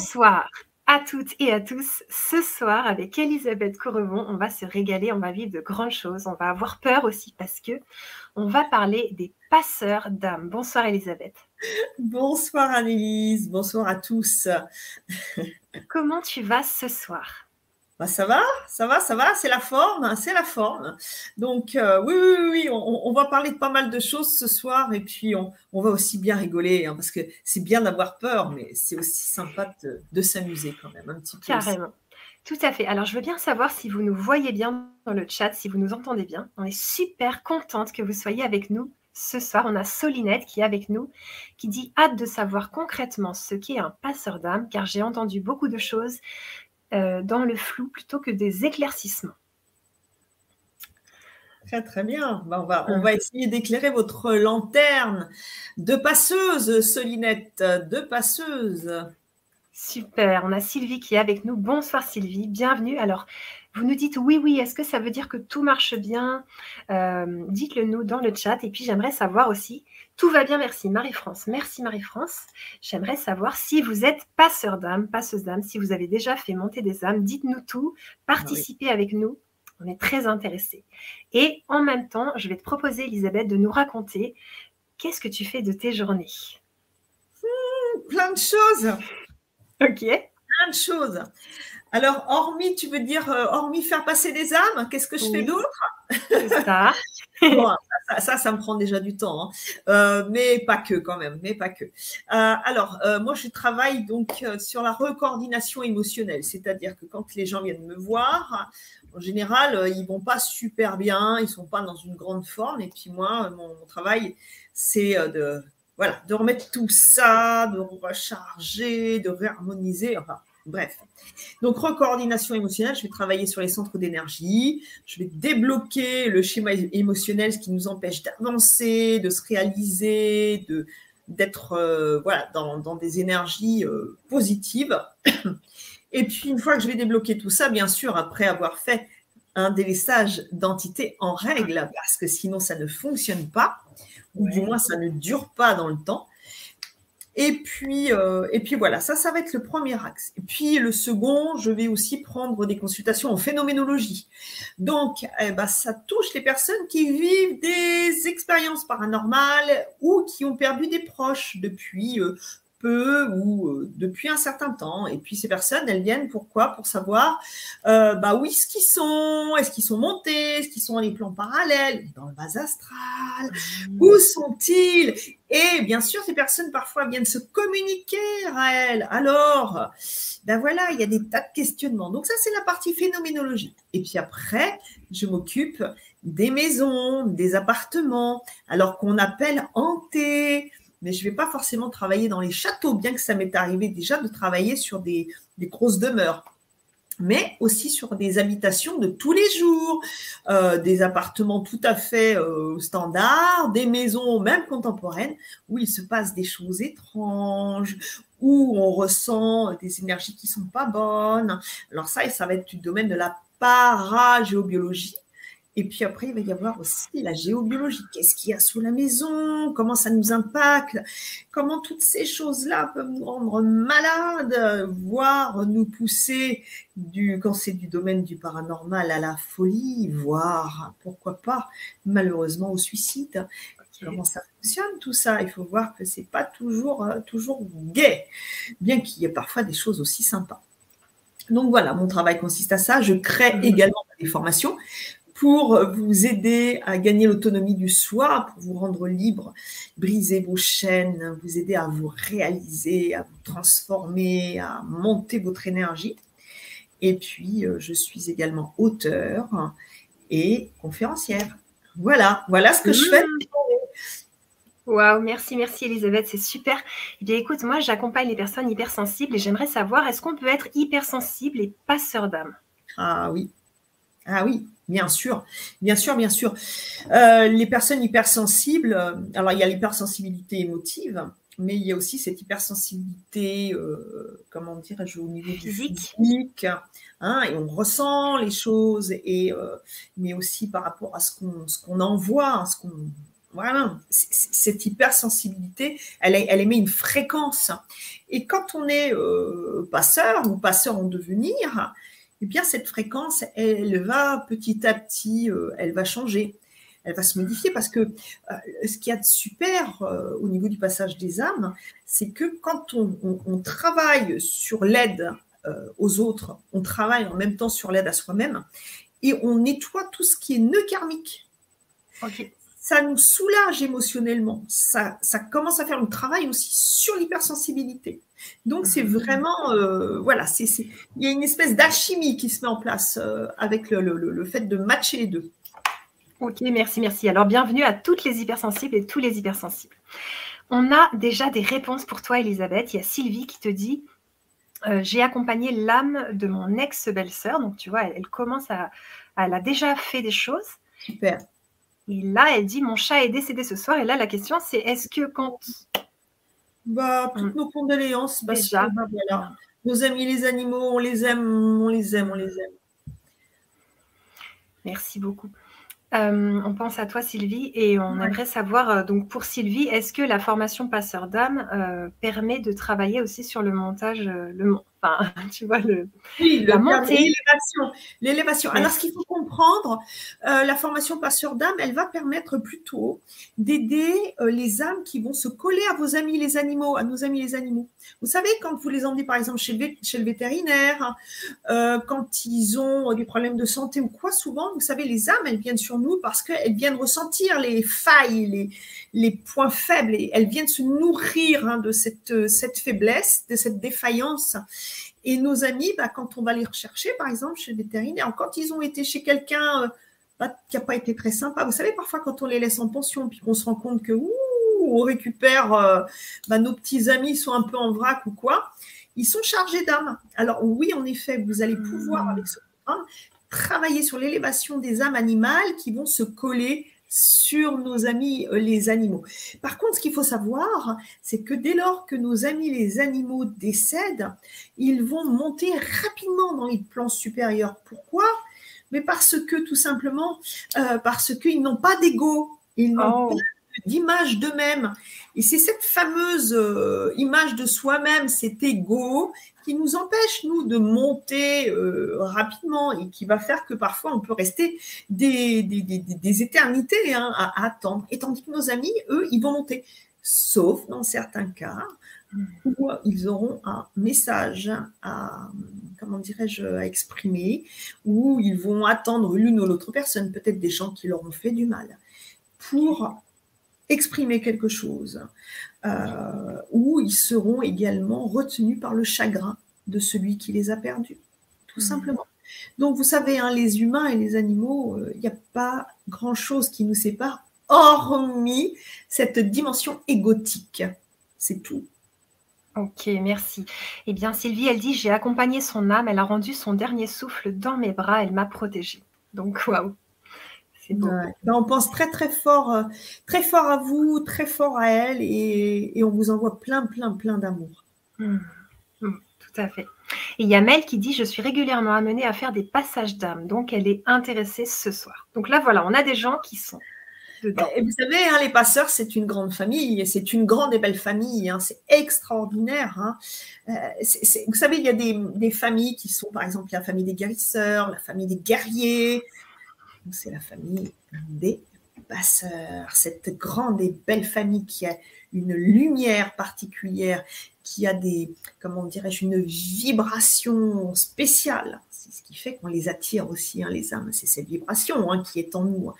Bonsoir à toutes et à tous. Ce soir, avec Elisabeth Correvon, on va se régaler, on va vivre de grandes choses, on va avoir peur aussi parce que on va parler des passeurs d'âme. Bonsoir Elisabeth. Bonsoir Annelise, bonsoir à tous. Comment tu vas ce soir? Bah, ça va, ça va, ça va, c'est la forme, hein, c'est la forme. Donc euh, oui, oui, oui, on, va parler de pas mal de choses ce soir et puis on, va aussi bien rigoler hein, parce que c'est bien d'avoir peur, mais c'est aussi sympa de, s'amuser quand même un petit peu. Carrément. Tout à fait. Alors, je veux bien savoir si vous nous voyez bien dans le chat, si vous nous entendez bien. On est super contente que vous soyez avec nous ce soir. On a Solinette qui est avec nous, qui dit hâte de savoir concrètement ce qu'est un passeur d'âme, car j'ai entendu beaucoup de choses euh, dans le flou plutôt que des éclaircissements. Très très bien. Ben, on, va, on va essayer d'éclairer votre lanterne de passeuse, Solinette, de passeuse. Super. On a Sylvie qui est avec nous. Bonsoir Sylvie, bienvenue. Alors, vous nous dites oui, oui, est-ce que ça veut dire que tout marche bien? Euh, Dites-le nous dans le chat. Et puis j'aimerais savoir aussi, tout va bien, merci Marie-France. Merci Marie-France. J'aimerais savoir si vous êtes passeur d'âme, passeuse d'âme, si vous avez déjà fait monter des âmes, dites-nous tout, participez avec nous. On est très intéressés. Et en même temps, je vais te proposer, Elisabeth, de nous raconter qu'est-ce que tu fais de tes journées. Hmm, plein de choses. Ok. Plein de choses. Alors, hormis, tu veux dire, euh, hormis faire passer des âmes, qu'est-ce que je fais d'autre? Ça. ça, ça, me prend déjà du temps, hein. euh, mais pas que quand même, mais pas que. Euh, alors, moi, je travaille donc sur la recoordination émotionnelle, c'est-à-dire que quand les gens viennent me voir, en général, ils vont pas super bien, ils sont pas dans une grande forme, et puis moi, mon, mon travail, c'est de voilà, de remettre tout ça, de recharger, de réharmoniser, enfin Bref. Donc, recoordination émotionnelle, je vais travailler sur les centres d'énergie, je vais débloquer le schéma émotionnel, ce qui nous empêche d'avancer, de se réaliser, de d'être euh, voilà, dans, des énergies euh, positives. Et puis, une fois que je vais débloquer tout ça, bien sûr, après avoir fait un délaissage d'entité en règle, parce que sinon ça ne fonctionne pas, ou du moins ça ne dure pas dans le temps, et puis, euh, et puis voilà, ça, ça va être le premier axe. Et puis le second, je vais aussi prendre des consultations en phénoménologie. Donc, eh ben, ça touche les personnes qui vivent des expériences paranormales ou qui ont perdu des proches depuis euh, peu ou euh, depuis un certain temps. Et puis ces personnes, elles viennent pourquoi Pour savoir euh, bah, où est-ce qu'ils sont, est-ce qu'ils sont montés, est-ce qu'ils sont dans les plans parallèles, dans le bas astral, mmh. où sont-ils? Et bien sûr, ces personnes parfois viennent se communiquer à elles. Alors, ben voilà, il y a des tas de questionnements. Donc ça, c'est la partie phénoménologie. Et puis après, je m'occupe des maisons, des appartements, alors qu'on appelle hantés, mais je ne vais pas forcément travailler dans les châteaux, bien que ça m'est arrivé déjà de travailler sur des, grosses demeures mais aussi sur des habitations de tous les jours, euh, des appartements tout à fait euh, standards, des maisons même contemporaines où il se passe des choses étranges, où on ressent des énergies qui sont pas bonnes. Alors ça, ça va être du domaine de la paragéobiologie. Et puis après, il va y avoir aussi la géobiologie. Qu'est-ce qu'il y a sous la maison? Comment ça nous impacte? Comment toutes ces choses-là peuvent nous rendre malades, voire nous pousser, du, quand c'est du domaine du paranormal, à la folie, voire, pourquoi pas, malheureusement au suicide. Comment ça fonctionne tout ça? Il faut voir que c'est pas toujours, euh, toujours gai, bien qu'il y ait parfois des choses aussi sympas. Donc voilà, mon travail consiste à ça. Je crée mmh. également des formations pour vous aider à gagner l'autonomie du soi, pour vous rendre libre, briser vos chaînes, vous aider à vous réaliser, à vous transformer, à monter votre énergie. Et puis, euh, je suis également auteur et conférencière. Voilà, voilà ce que je fais. Mmh. Waouh, merci, merci Elisabeth, c'est super. Eh bien, écoute, moi, j'accompagne les personnes hypersensibles et j'aimerais savoir, est-ce qu'on peut être hypersensible et passeur d'âme? Ah oui, ah oui, bien sûr, bien sûr, bien sûr. Euh, les personnes hypersensibles, euh, alors il y a l'hypersensibilité émotive, mais il y a aussi cette hypersensibilité, euh, comment dirais-je, au niveau physique, hein, et on ressent les choses, et, mais aussi par rapport à ce qu'on, ce qu'on envoie, ce qu'on Voilà, cette hypersensibilité, elle, elle émet une fréquence. Et quand on est euh, passeur ou passeur en devenir, eh bien cette fréquence, elle va petit à petit, euh, elle va changer, elle va se modifier parce que euh, ce qu'il y a de super au niveau du passage des âmes, c'est que quand on, travaille sur l'aide aux autres, on travaille en même temps sur l'aide à soi-même et on nettoie tout ce qui est nœud karmique. Ça nous soulage émotionnellement. Ça, ça commence à faire le travail aussi sur l'hypersensibilité. Donc c'est mhm. vraiment, euh, voilà, c'est, il y a une espèce d'alchimie qui se met en place euh, avec le, le, fait de matcher les deux. Ok, merci, merci. Alors bienvenue à toutes les hypersensibles et tous les hypersensibles. On a déjà des réponses pour toi, Elisabeth. Il y a Sylvie qui te dit euh, J'ai accompagné l'âme de mon ex-belle-sœur. Donc, tu vois, elle, elle, commence à. Elle a déjà fait des choses. Super. Et là, elle dit Mon chat est décédé ce soir. Et là, la question, c'est est-ce que quand. Bah, toutes nos condoléances. Bah, Déjà. Bah, nos amis, les animaux, on les aime, on les aime, on les aime. Merci beaucoup. Euh, on pense à toi, Sylvie, et on aimerait savoir, euh, donc pour Sylvie, est-ce que la formation passeur d'âme euh, permet de travailler aussi sur le montage, le, enfin, tu vois, le, oui, la montée. L'élévation. Alors, ce qu'il faut comprendre, la formation passeur d'âme, elle va permettre plutôt d'aider les âmes qui vont se coller à vos amis les animaux, à nos amis les animaux. Vous savez, quand vous les emmenez par exemple chez le, chez le vétérinaire, quand ils ont des problèmes de santé ou quoi, souvent, vous savez, les âmes, elles viennent sur nous parce qu'elles viennent ressentir les failles, les, les points faibles, et elles viennent se nourrir hein, de cette, cette faiblesse, de cette défaillance. Et nos amis, bah, quand on va les rechercher, par exemple, chez le vétérinaire, quand ils ont été chez quelqu'un euh, bah, qui n'a pas été très sympa, vous savez, parfois quand on les laisse en pension, puis qu'on se rend compte que ouh, on récupère, euh, bah, nos petits amis sont un peu en vrac ou quoi, ils sont chargés d'âme. Alors oui, en effet, vous allez pouvoir, avec ce programme, travailler sur l'élévation des âmes animales qui vont se coller sur nos amis euh, les animaux. Par contre, ce qu'il faut savoir, c'est que dès lors que nos amis les animaux décèdent, ils vont monter rapidement dans les plans supérieurs. Pourquoi? Mais parce que tout simplement, euh, parce qu'ils n'ont pas d'ego, ils n'ont oh. pas d'image d'eux-mêmes. Et c'est cette fameuse euh, image de soi-même, cet ego, qui nous empêche, nous, de monter euh, rapidement et qui va faire que parfois on peut rester des, des, éternités hein, à, attendre. Et tandis que nos amis, eux, ils vont monter. Sauf dans certains cas où ils auront un message à, comment dirais-je, à exprimer, où ils vont attendre l'une ou l'autre personne, peut-être des gens qui leur ont fait du mal, pour exprimer quelque chose, euh, où ils seront également retenus par le chagrin de celui qui les a perdus, tout mmh. simplement. Donc, vous savez, hein, les humains et les animaux, il euh, n'y a pas grand-chose qui nous sépare, hormis cette dimension égotique. C'est tout. Ok, merci. Eh bien, Sylvie, elle dit, j'ai accompagné son âme, elle a rendu son dernier souffle dans mes bras, elle m'a protégée. Donc, waouh. Ben, on pense très très fort, euh, très fort à vous, très fort à elle, et, on vous envoie plein plein plein d'amour. Mmh. Mmh, tout à fait. Et il y a Mel qui dit Je suis régulièrement amenée à faire des passages d'âme, donc elle est intéressée ce soir. Donc là, voilà, on a des gens qui sont dedans. Et vous savez, hein, les passeurs, c'est une grande famille, c'est une grande et belle famille, hein, c'est extraordinaire. Hein. Euh, vous savez, il y a des, des, familles qui sont, par exemple, la famille des guérisseurs, la famille des guerriers, c'est la famille des passeurs, cette grande et belle famille qui a une lumière particulière, qui a des, comment dirais-je, une vibration spéciale. C'est ce qui fait qu'on les attire aussi, hein, les âmes. C'est cette vibration hein, qui est en nous.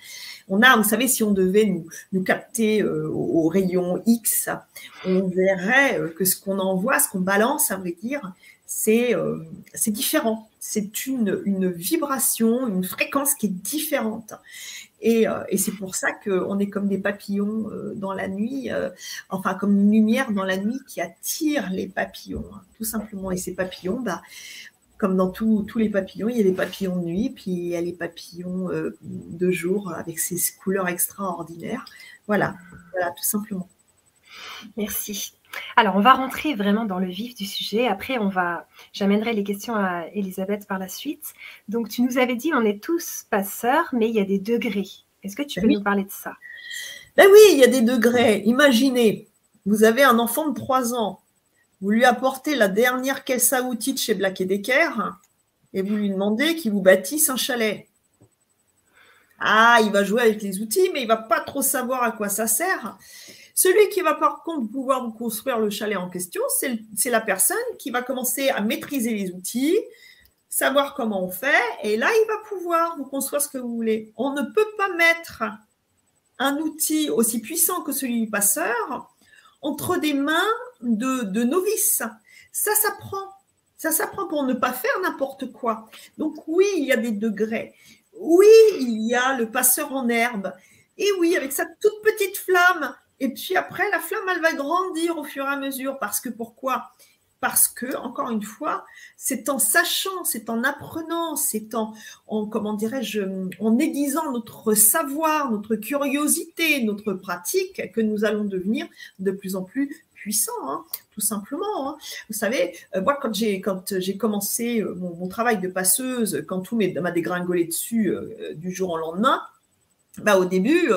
On a, vous savez, si on devait nous, nous capter euh, au, rayon X, on verrait euh, que ce qu'on envoie, ce qu'on balance, à vrai dire, c'est euh, différent. C'est une, vibration, une fréquence qui est différente. Et, euh, c'est pour ça qu'on est comme des papillons euh, dans la nuit, enfin comme une lumière dans la nuit qui attire les papillons, hein, tout simplement. Et ces papillons, bah, comme dans tous les papillons, il y a les papillons de nuit, puis il y a les papillons de jour avec ces couleurs extraordinaires. Voilà, voilà, tout simplement. Merci. Alors, on va rentrer vraiment dans le vif du sujet. Après, on va, j'amènerai les questions à Elisabeth par la suite. Donc, tu nous avais dit, on est tous passeurs, mais il y a des degrés. Est-ce que tu peux nous parler de ça? Ben oui, il y a des degrés. Imaginez, vous avez un enfant de 3 ans, vous lui apportez la dernière caisse à outils de chez Black Decker et vous lui demandez qu'il vous bâtisse un chalet. Ah, il va jouer avec les outils, mais il va pas trop savoir à quoi ça sert. Celui qui va par contre pouvoir vous construire le chalet en question, c'est la personne qui va commencer à maîtriser les outils, savoir comment on fait, et là, il va pouvoir vous construire ce que vous voulez. On ne peut pas mettre un outil aussi puissant que celui du passeur entre des mains de, novices. Ça s'apprend. Ça s'apprend pour ne pas faire n'importe quoi. Donc oui, il y a des degrés. Oui, il y a le passeur en herbe. Et oui, avec sa toute petite flamme. Et puis après, la flamme, elle va grandir au fur et à mesure. Parce que pourquoi? Parce que, encore une fois, c'est en sachant, c'est en apprenant, c'est en, comment dirais-je, en aiguisant notre savoir, notre curiosité, notre pratique que nous allons devenir de plus en plus puissants, hein, tout simplement. Hein. Vous savez, euh, moi, quand j'ai quand j'ai commencé euh, mon, travail de passeuse, quand tout m'a dégringolé dessus euh, du jour au lendemain, bah, au début,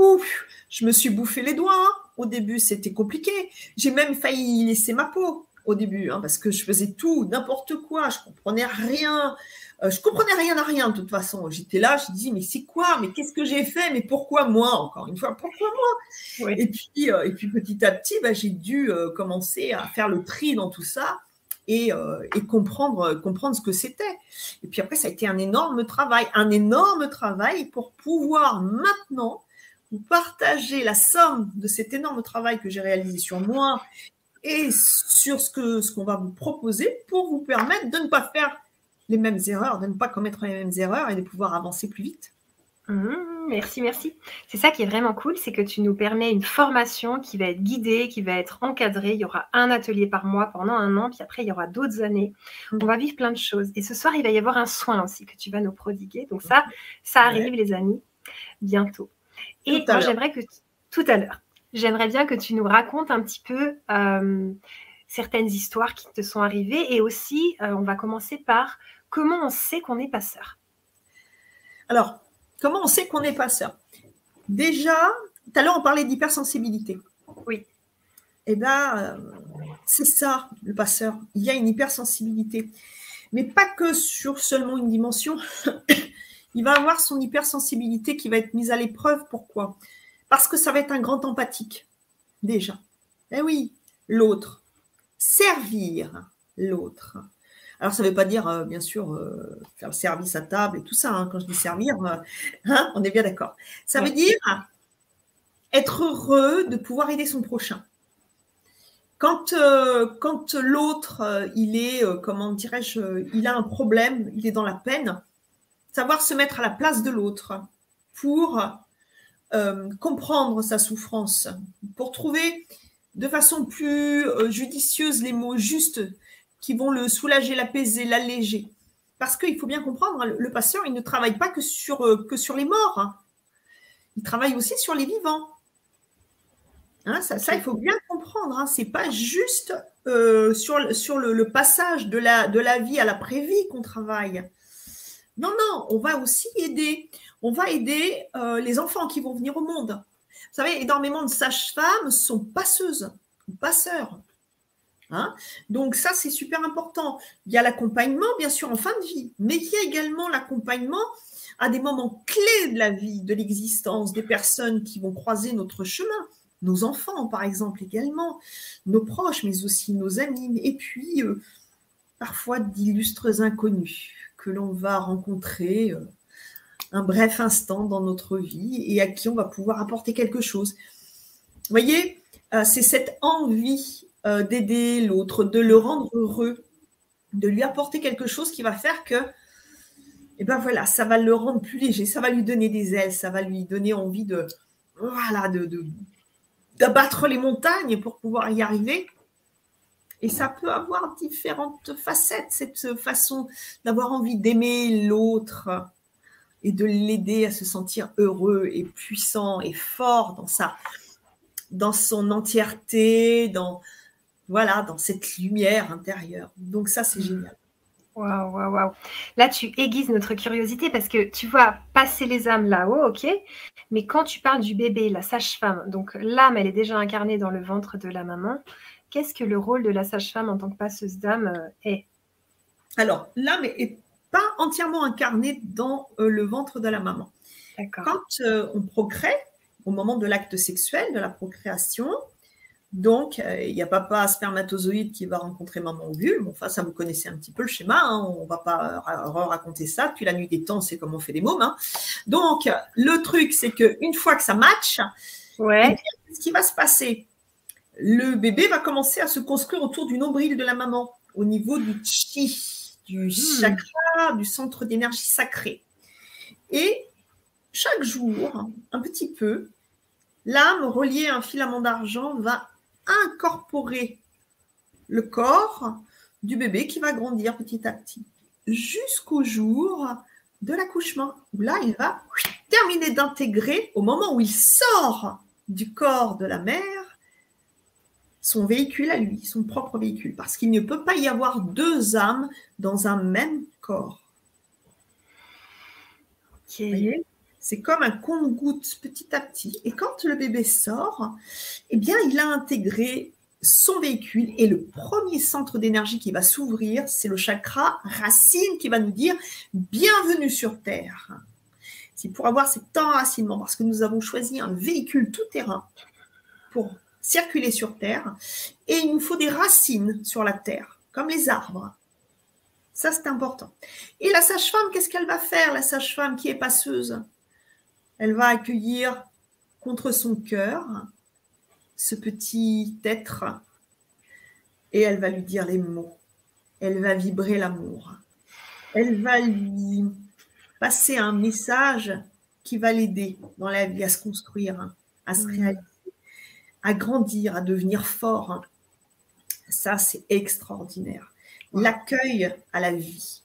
ouf, je me suis bouffé les doigts. Hein. Au début, c'était compliqué. J'ai même failli laisser ma peau au début, hein, parce que je faisais tout, n'importe quoi, je comprenais rien. Euh, je comprenais rien à rien de toute façon. J'étais là, je dis mais c'est quoi? Mais qu'est-ce que j'ai fait? Mais pourquoi moi Encore une fois, pourquoi moi? Et, puis, euh, et puis petit à petit, bah, j'ai dû euh, commencer à faire le tri dans tout ça et, et comprendre, comprendre ce que c'était. Et puis après, ça a été un énorme travail, un énorme travail pour pouvoir maintenant vous partager la somme de cet énorme travail que j'ai réalisé sur moi et sur ce que ce qu'on va vous proposer pour vous permettre de ne pas faire les mêmes erreurs, de ne pas commettre les mêmes erreurs et de pouvoir avancer plus vite. Mmh, merci, merci. C'est ça qui est vraiment cool, c'est que tu nous permets une formation qui va être guidée, qui va être encadrée. Il y aura un atelier par mois pendant un an, puis après, il y aura d'autres années. Mmh. On va vivre plein de choses. Et ce soir, il va y avoir un soin aussi que tu vas nous prodiguer. Donc ça, ça arrive, les amis, bientôt. Et moi, j'aimerais que tout à l'heure, j'aimerais bien que tu nous racontes un petit peu euh, certaines histoires qui te sont arrivées et aussi, euh, on va commencer par comment on sait qu'on est passeur. Alors, comment on sait qu'on est passeur Déjà, tout à l'heure, on parlait d'hypersensibilité. Oui. Eh bien, euh, c'est ça, le passeur. Il y a une hypersensibilité. Mais pas que sur seulement une dimension. Il va avoir son hypersensibilité qui va être mise à l'épreuve. Pourquoi? Parce que ça va être un grand empathique, déjà. Eh oui, l'autre. Servir l'autre. Alors, ça ne veut pas dire, euh, bien sûr, euh, faire le service à table et tout ça. Hein. Quand je dis servir, euh, hein, on est bien d'accord. Ça veut dire être heureux de pouvoir aider son prochain. Quand, quand l'autre, il est, comment dirais-je, il a un problème, il est dans la peine, savoir se mettre à la place de l'autre pour euh, comprendre sa souffrance, pour trouver de façon plus euh, judicieuse les mots justes qui vont le soulager, l'apaiser, l'alléger. Parce qu'il faut bien comprendre, le, patient, il ne travaille pas que sur, euh, que sur les morts. Hein. Il travaille aussi sur les vivants. Hein, ça, il faut bien comprendre. Hein. Ce n'est pas juste sur, sur le, passage de la, de la vie à la vie qu'on travaille. Non, non, on va aussi aider on va aider euh, les enfants qui vont venir au monde. Vous savez, énormément de sages-femmes sont passeuses passeurs. Hein. Donc ça, c'est super important. Il y a l'accompagnement, bien sûr, en fin de vie, mais il y a également l'accompagnement à des moments clés de la vie, de l'existence des personnes qui vont croiser notre chemin. Nos enfants, par exemple, également, nos proches, mais aussi nos amis, et puis euh, parfois d'illustres inconnus que l'on va rencontrer. Euh, un bref instant dans notre vie et à qui on va pouvoir apporter quelque chose. Vous voyez, euh, c'est cette envie euh, d'aider l'autre, de le rendre heureux, de lui apporter quelque chose qui va faire que, eh ben voilà, ça va le rendre plus léger, ça va lui donner des ailes, ça va lui donner envie de, voilà, de, d'abattre les montagnes pour pouvoir y arriver. Et ça peut avoir différentes facettes, cette façon d'avoir envie d'aimer l'autre, et de l'aider à se sentir heureux et puissant et fort dans sa dans son entièreté, dans voilà, dans cette lumière intérieure. Donc ça c'est génial. Waouh, waouh, waouh. Là, tu aiguises notre curiosité parce que tu vois passer les âmes là-haut, ok. Mais quand tu parles du bébé, la sage-femme, donc l'âme, elle est déjà incarnée dans le ventre de la maman. Qu'est-ce que le rôle de la sage-femme en tant que passeuse d'âme euh, est? Alors, l'âme est pas entièrement incarnée dans euh, le ventre de la maman. Quand euh, on procrée, au moment de l'acte sexuel, de la procréation, donc, euh, il n'y a papa spermatozoïde qui va rencontrer maman ovule. Bon, enfin, ça, vous connaissez un petit peu le schéma. Hein. On ne va pas raconter ça. Puis la nuit des temps, c'est comme on fait des mômes. Hein. Donc, le truc, c'est qu'une fois que ça match, ouais. Eh ce qui va se passer? Le bébé va commencer à se construire autour du nombril de la maman, au niveau du chi, du hmm. chakra, du centre d'énergie sacrée. Et chaque jour, un petit peu, l'âme reliée à un filament d'argent va incorporer le corps du bébé qui va grandir petit à petit jusqu'au jour de l'accouchement, où là, il va terminer d'intégrer, au moment où il sort du corps de la mère, son véhicule à lui, son propre véhicule, parce qu'il ne peut pas y avoir deux âmes dans un même corps. C'est comme un compte-goutte petit à petit. Et quand le bébé sort, eh bien, il a intégré son véhicule et le premier centre d'énergie qui va s'ouvrir, c'est le chakra racine qui va nous dire bienvenue sur Terre. C'est pour avoir cet enracinement, parce que nous avons choisi un véhicule tout-terrain pour circuler sur Terre, et il nous faut des racines sur la Terre, comme les arbres. Ça, c'est important. Et la sage-femme, qu'est-ce qu'elle va faire, la sage-femme qui est passeuse? Elle va accueillir contre son cœur ce petit être et elle va lui dire les mots. Elle va vibrer l'amour. Elle va lui passer un message qui va l'aider dans la vie à se construire, à se réaliser, à grandir, à devenir fort. Ça, c'est extraordinaire. L'accueil à la vie.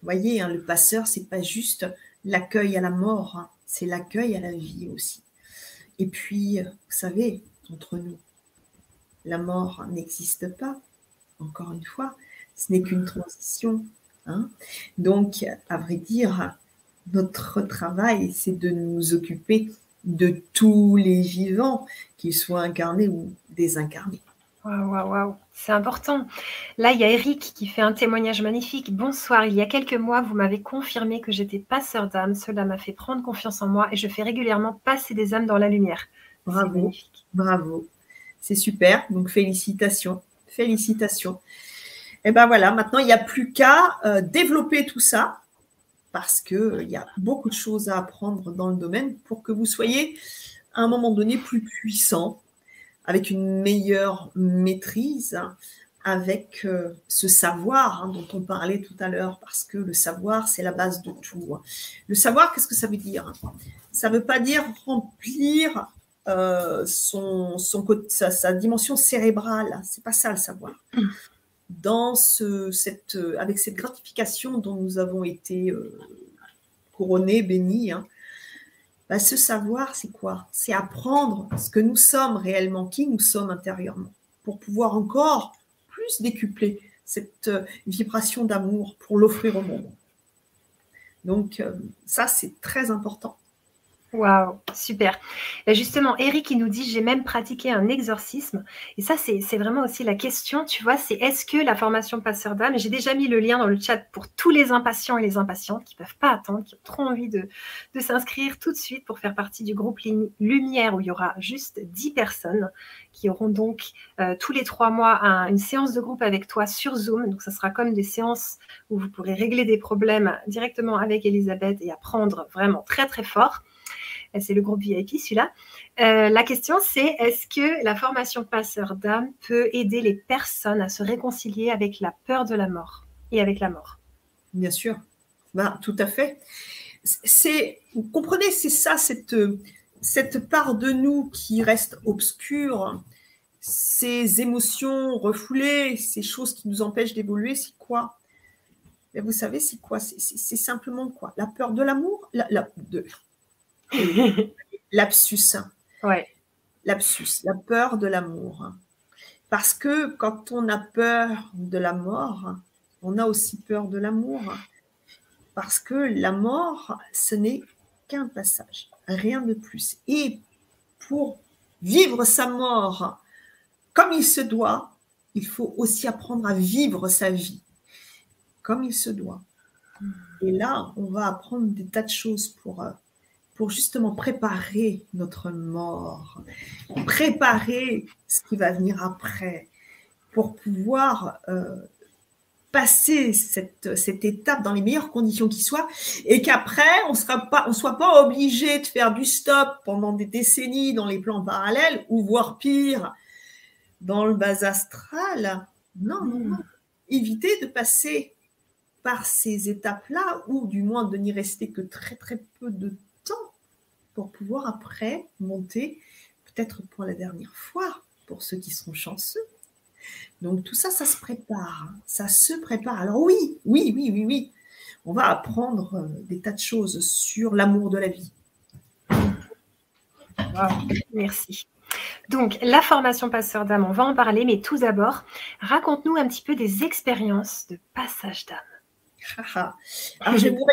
Vous voyez, hein, le passeur, c'est pas juste l'accueil à la mort c'est l'accueil à la vie aussi. Et puis, vous savez, entre nous, la mort n'existe pas, encore une fois, ce n'est qu'une transition. Hein. Donc, à vrai dire, notre travail, c'est de nous occuper de tous les vivants, qu'ils soient incarnés ou désincarnés. Waouh, waouh, waouh, c'est important. Là, il y a Eric qui fait un témoignage magnifique. Bonsoir, il y a quelques mois, vous m'avez confirmé que j'étais passeur d'âme. Cela m'a fait prendre confiance en moi et je fais régulièrement passer des âmes dans la lumière. Bravo, bravo. C'est super. Donc, félicitations. Félicitations. Et ben voilà, maintenant, il n'y a plus qu'à euh, développer tout ça parce qu'il euh, y a beaucoup de choses à apprendre dans le domaine pour que vous soyez à un moment donné plus puissant avec une meilleure maîtrise, avec euh, ce savoir hein, dont on parlait tout à l'heure, parce que le savoir, c'est la base de tout. Le savoir, qu'est-ce que ça veut dire? Ça ne veut pas dire remplir euh, son, son, sa, dimension cérébrale. C'est pas ça le savoir. Dans ce, cette, avec cette gratification dont nous avons été euh, couronnés, bénis, hein, bah, ce savoir, c'est quoi? C'est apprendre ce que nous sommes réellement, qui nous sommes intérieurement, pour pouvoir encore plus décupler cette euh, vibration d'amour pour l'offrir au monde. Donc euh, ça, c'est très important. Waouh, super. justement, Eric, il nous dit, j'ai même pratiqué un exorcisme. Et ça, c'est vraiment aussi la question, tu vois, c'est est-ce que la formation passeur d'âme, j'ai déjà mis le lien dans le chat pour tous les impatients et les impatientes qui ne peuvent pas attendre, qui ont trop envie de, s'inscrire tout de suite pour faire partie du groupe Lumière où il y aura juste 10 personnes qui auront donc euh, tous les trois mois une séance de groupe avec toi sur Zoom. Donc, ça sera comme des séances où vous pourrez régler des problèmes directement avec Elisabeth et apprendre vraiment très, très fort c'est le groupe VIP celui-là. Euh, la question c'est est-ce que la formation passeur d'âme peut aider les personnes à se réconcilier avec la peur de la mort et avec la mort? Bien sûr, bah, tout à fait. C'est, vous comprenez, c'est ça, cette, cette part de nous qui reste obscure, ces émotions refoulées, ces choses qui nous empêchent d'évoluer, c'est quoi? Vous savez, c'est quoi? C'est, simplement quoi? La peur de l'amour? Lapsus. Ouais. Lapsus, la peur de l'amour. Parce que quand on a peur de la mort, on a aussi peur de l'amour. Parce que la mort, ce n'est qu'un passage, rien de plus. Et pour vivre sa mort comme il se doit, il faut aussi apprendre à vivre sa vie comme il se doit. Et là, on va apprendre des tas de choses pour, euh, pour justement préparer notre mort, préparer ce qui va venir après, pour pouvoir euh, passer cette, cette, étape dans les meilleures conditions qui soient et qu'après, on ne soit pas obligé de faire du stop pendant des décennies dans les plans parallèles ou voire pire, dans le bas astral. Non, non, non. Éviter de passer par ces étapes-là ou du moins de n'y rester que très très peu de temps pour pouvoir après monter peut-être pour la dernière fois pour ceux qui seront chanceux donc tout ça, ça se prépare, hein. ça se prépare. Alors oui, oui, oui, oui, oui, on va apprendre euh, des tas de choses sur l'amour de la vie. merci. Donc, la formation passeur d'âme, on va en parler, mais tout d'abord, raconte-nous un petit peu des expériences de passage d'âme. Alors, je vais vous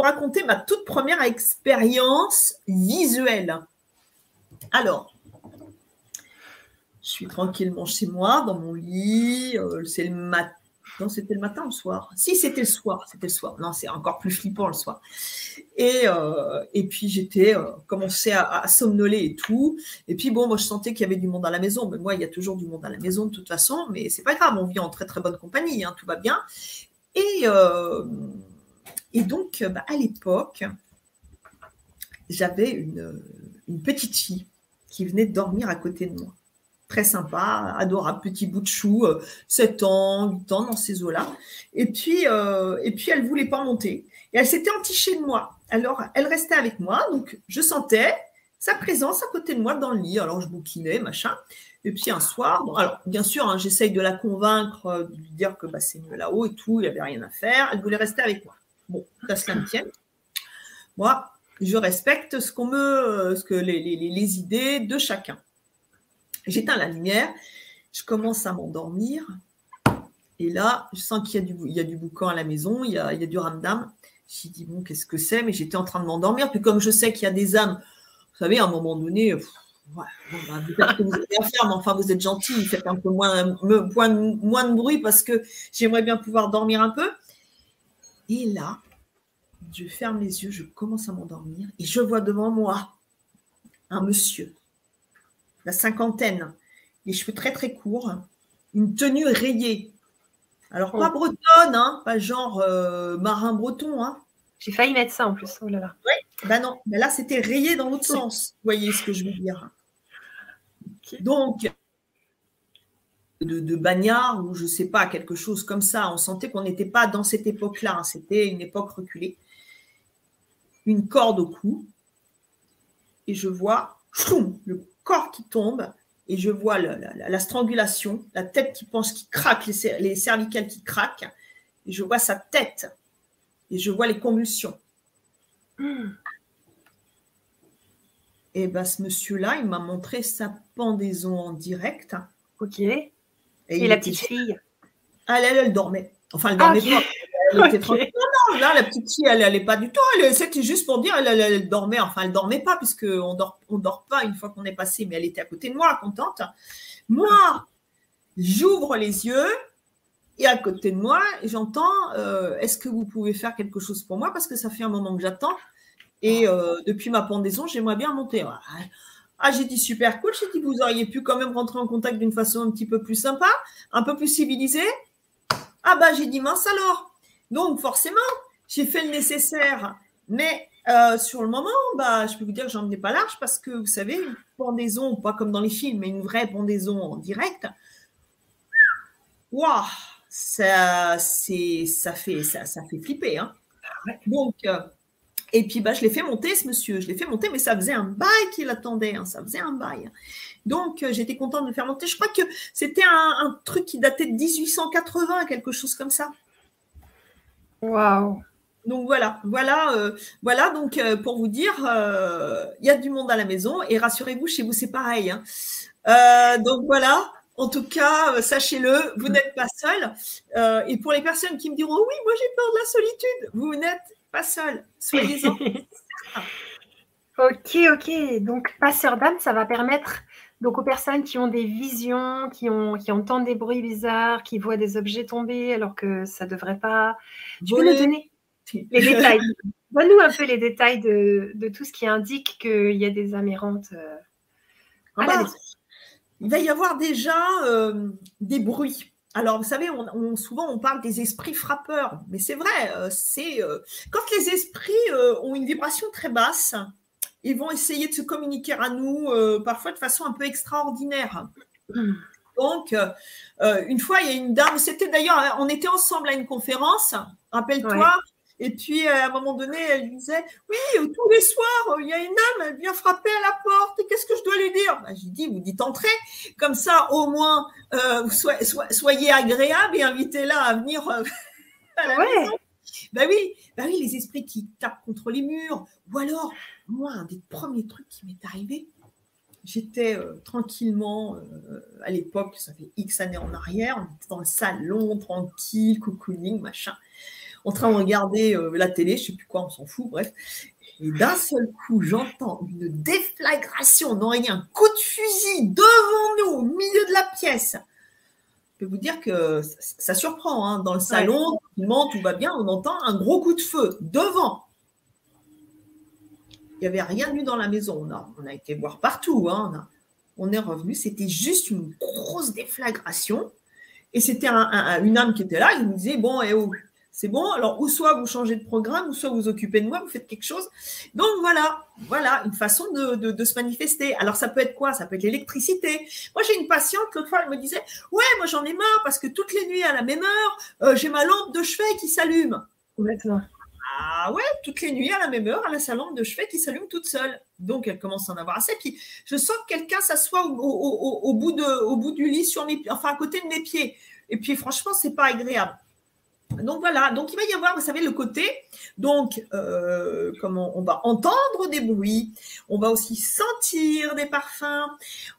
raconter ma toute première expérience visuelle. Alors, je suis tranquillement chez moi, dans mon lit. Euh, c'est le matin. Non, c'était le matin ou le soir? Si, c'était le soir. C'était le soir. Non, c'est encore plus flippant le soir. Et, euh, et puis, j'étais euh, commencé à, somnoler et tout. Et puis, bon, moi, je sentais qu'il y avait du monde à la maison. Mais moi, il y a toujours du monde à la maison de toute façon. Mais c'est pas grave. On vit en très, très bonne compagnie. Hein, tout va bien. Et, et donc, bah, à l'époque, j'avais une, petite fille qui venait de dormir à côté de moi très sympa, adorable, petit bout de chou, 7 euh, ans, 8 ans dans ces eaux-là. Et puis, euh, et puis elle voulait pas monter. Et elle s'était entichée de moi. Alors, elle restait avec moi, donc je sentais sa présence à côté de moi dans le lit. Alors, je bouquinais, machin. Et puis un soir, alors bien sûr, hein, j'essaye de la convaincre, euh, de lui dire que bah, c'est mieux là-haut et tout, il n'y avait rien à faire. Elle voulait rester avec moi. Bon, ça se me tienne. Moi, je respecte ce qu'on ce que les, idées de chacun. J'éteins la lumière, je commence à m'endormir. Et là, je sens qu'il y, a du, boucan à la maison, il y a, il y a du ramdam. J'ai dit, bon, qu'est-ce que c'est? Mais j'étais en train de m'endormir. Puis comme je sais qu'il y a des âmes, vous savez, à un moment donné, bah, que vous avez à faire, mais enfin, vous êtes gentil, faites un peu moins de bruit parce que j'aimerais bien pouvoir dormir un peu. Et là, je ferme les yeux, je commence à m'endormir et je vois devant moi un monsieur la cinquantaine, les cheveux très très courts, une tenue rayée. Alors pas oh. bretonne, hein, pas genre euh, marin breton. Hein. J'ai failli mettre ça en plus. Oh là là. Oui, ben non, mais là c'était rayé dans l'autre sens. Vous voyez ce que je veux dire. Donc, de, de, bagnard ou je sais pas, quelque chose comme ça. On sentait qu'on n'était pas dans cette époque-là. Hein. C'était une époque reculée. Une corde au cou. Et je vois le corps qui tombe et je vois la, strangulation, la tête qui pense, qui craque, les, cervicales qui craquent, et je vois sa tête et je vois les convulsions. Et ben ce monsieur-là, il m'a montré sa pendaison en direct. Ok. Et, la petite fille ah, elle, elle, dormait. Enfin, elle dormait pas. Non, non, là, la petite fille, elle n'allait pas du tout. C'était juste pour dire, elle, elle, dormait. Enfin, elle dormait pas, puisqu'on dort, on dort pas une fois qu'on est passé, mais elle était à côté de moi, contente. Moi, j'ouvre les yeux et à côté de moi, j'entends euh, Est-ce que vous pouvez faire quelque chose pour moi? Parce que ça fait un moment que j'attends. Et euh, depuis ma pendaison, j'aimerais bien monter. Ah, j'ai dit super cool. J'ai dit vous auriez pu quand même rentrer en contact d'une façon un petit peu plus sympa, un peu plus civilisée. Ah bah j'ai dit mince alors. Donc, forcément, j'ai fait le nécessaire. Mais euh, sur le moment, bah, je peux vous dire que j'en venais pas large parce que, vous savez, une pendaison, pas comme dans les films, mais une vraie pendaison en direct, waouh, ça, ça, fait, ça, ça fait flipper. Hein. Donc, euh, et puis, bah, je l'ai fait monter, ce monsieur. Je l'ai fait monter, mais ça faisait un bail qu'il attendait. Hein. Ça faisait un bail. Donc, euh, j'étais contente de le faire monter. Je crois que c'était un, un, truc qui datait de 1880, quelque chose comme ça. Waouh. Donc voilà, voilà, euh, voilà. Donc euh, pour vous dire, il y a du monde à la maison et rassurez-vous, chez vous c'est pareil. Hein. donc voilà, En tout cas, sachez-le, vous n'êtes pas seul. et pour les personnes qui me diront oui, moi j'ai peur de la solitude, vous n'êtes pas seul. Soyez-en. ok, ok. Donc, passeur d'âme, ça va permettre donc aux personnes qui ont des visions, qui, ont, qui entendent des bruits bizarres, qui voient des objets tomber alors que ça ne devrait pas. Tu peux nous donner les détails Donne-nous un peu les détails de, tout ce qui indique qu'il y a des amérantes. Euh, ah bah, il va y avoir déjà euh, des bruits. Alors, vous savez, on, souvent on parle des esprits frappeurs, mais c'est vrai, euh, c'est quand les esprits ont une vibration très basse, ils vont essayer de se communiquer à nous, parfois de façon un peu extraordinaire. Donc, une fois, il y a une dame, c'était d'ailleurs, on était ensemble à une conférence, rappelle-toi, et puis, à un moment donné, elle disait Oui, tous les soirs, il y a une âme, elle vient frapper à la porte. Et qu'est-ce que je dois lui dire? Ben, J'ai dit Vous dites entrez. Comme ça, au moins, euh, soyez agréable et invitez-la à venir euh, à la maison. Ben oui, ben oui, les esprits qui tapent contre les murs. Ou alors, moi, un des premiers trucs qui m'est arrivé, j'étais euh, tranquillement, à l'époque, ça fait X années en arrière, on était dans le salon, tranquille, cocooning, machin en train de regarder euh, la télé, je ne sais plus quoi, on s'en fout, bref. Et d'un seul coup, j'entends une déflagration, non rien, un coup de fusil devant nous, au milieu de la pièce. Je peux vous dire que ça, surprend. Hein. Dans le salon, tout va bien, on entend un gros coup de feu devant. Il n'y avait rien eu dans la maison. On a, on a été voir partout. Hein. On, est revenu. C'était juste une grosse déflagration. Et c'était une âme qui était là. Il nous disait Bon, eh oh, c'est bon. Alors, ou soit vous changez de programme, ou soit vous occupez de moi, vous faites quelque chose. Donc, voilà, voilà, une façon de, se manifester. Alors, ça peut être quoi? Ça peut être l'électricité. Moi, j'ai une patiente, l'autre fois, elle me disait Ouais, moi, j'en ai marre parce que toutes les nuits à la même heure, euh, j'ai ma lampe de chevet qui s'allume. Ah ouais, toutes les nuits à la même heure, elle a sa lampe de chevet qui s'allume toute seule. Donc, elle commence à en avoir assez. Puis, je sens que quelqu'un s'assoit au, bout de, au bout du lit, sur mes, enfin, à côté de mes pieds. Et puis, franchement, c'est pas agréable. Donc voilà, donc il va y avoir, vous savez, le côté, donc euh, comment on va entendre des bruits, on va aussi sentir des parfums,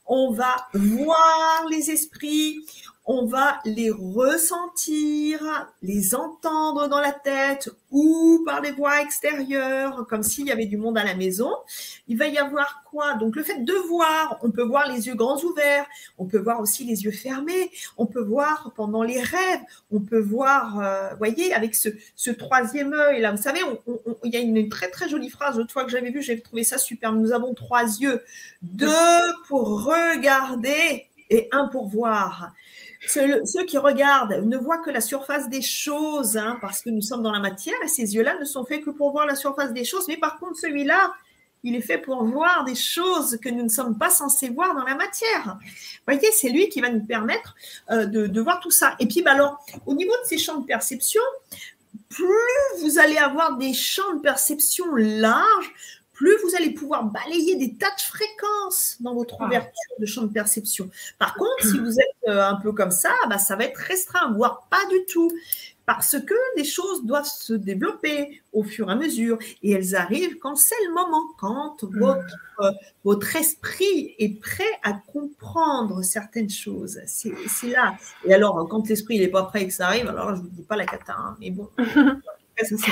on va voir les esprits, on va les ressentir, les entendre dans la tête ou par des voix extérieures, comme s'il y avait du monde à la maison. Il va y avoir quoi? Donc le fait de voir, on peut voir les yeux grands ouverts, on peut voir aussi les yeux fermés, on peut voir pendant les rêves, on peut voir, euh, voyez, avec ce, troisième œil là. Vous savez, il y a une très très jolie phrase l'autre fois que j'avais vue, j'ai trouvé ça super. Nous avons trois yeux, deux pour regarder et un pour voir. Ceux, qui regardent ne voient que la surface des choses, hein, parce que nous sommes dans la matière, et ces yeux-là ne sont faits que pour voir la surface des choses. Mais par contre, celui-là, il est fait pour voir des choses que nous ne sommes pas censés voir dans la matière. Vous voyez, c'est lui qui va nous permettre euh, de, voir tout ça. Et puis, bah, alors, au niveau de ces champs de perception, plus vous allez avoir des champs de perception larges, plus vous allez pouvoir balayer des tas de fréquences dans votre ouverture de champ de perception. Par contre, si vous êtes euh, un peu comme ça, bah, ça va être restreint, voire pas du tout. Parce que les choses doivent se développer au fur et à mesure. Et elles arrivent quand c'est le moment, quand votre, euh, votre esprit est prêt à comprendre certaines choses. C'est là. Et alors, quand l'esprit n'est pas prêt et que ça arrive, alors je ne vous dis pas la cata, hein, mais bon. ça,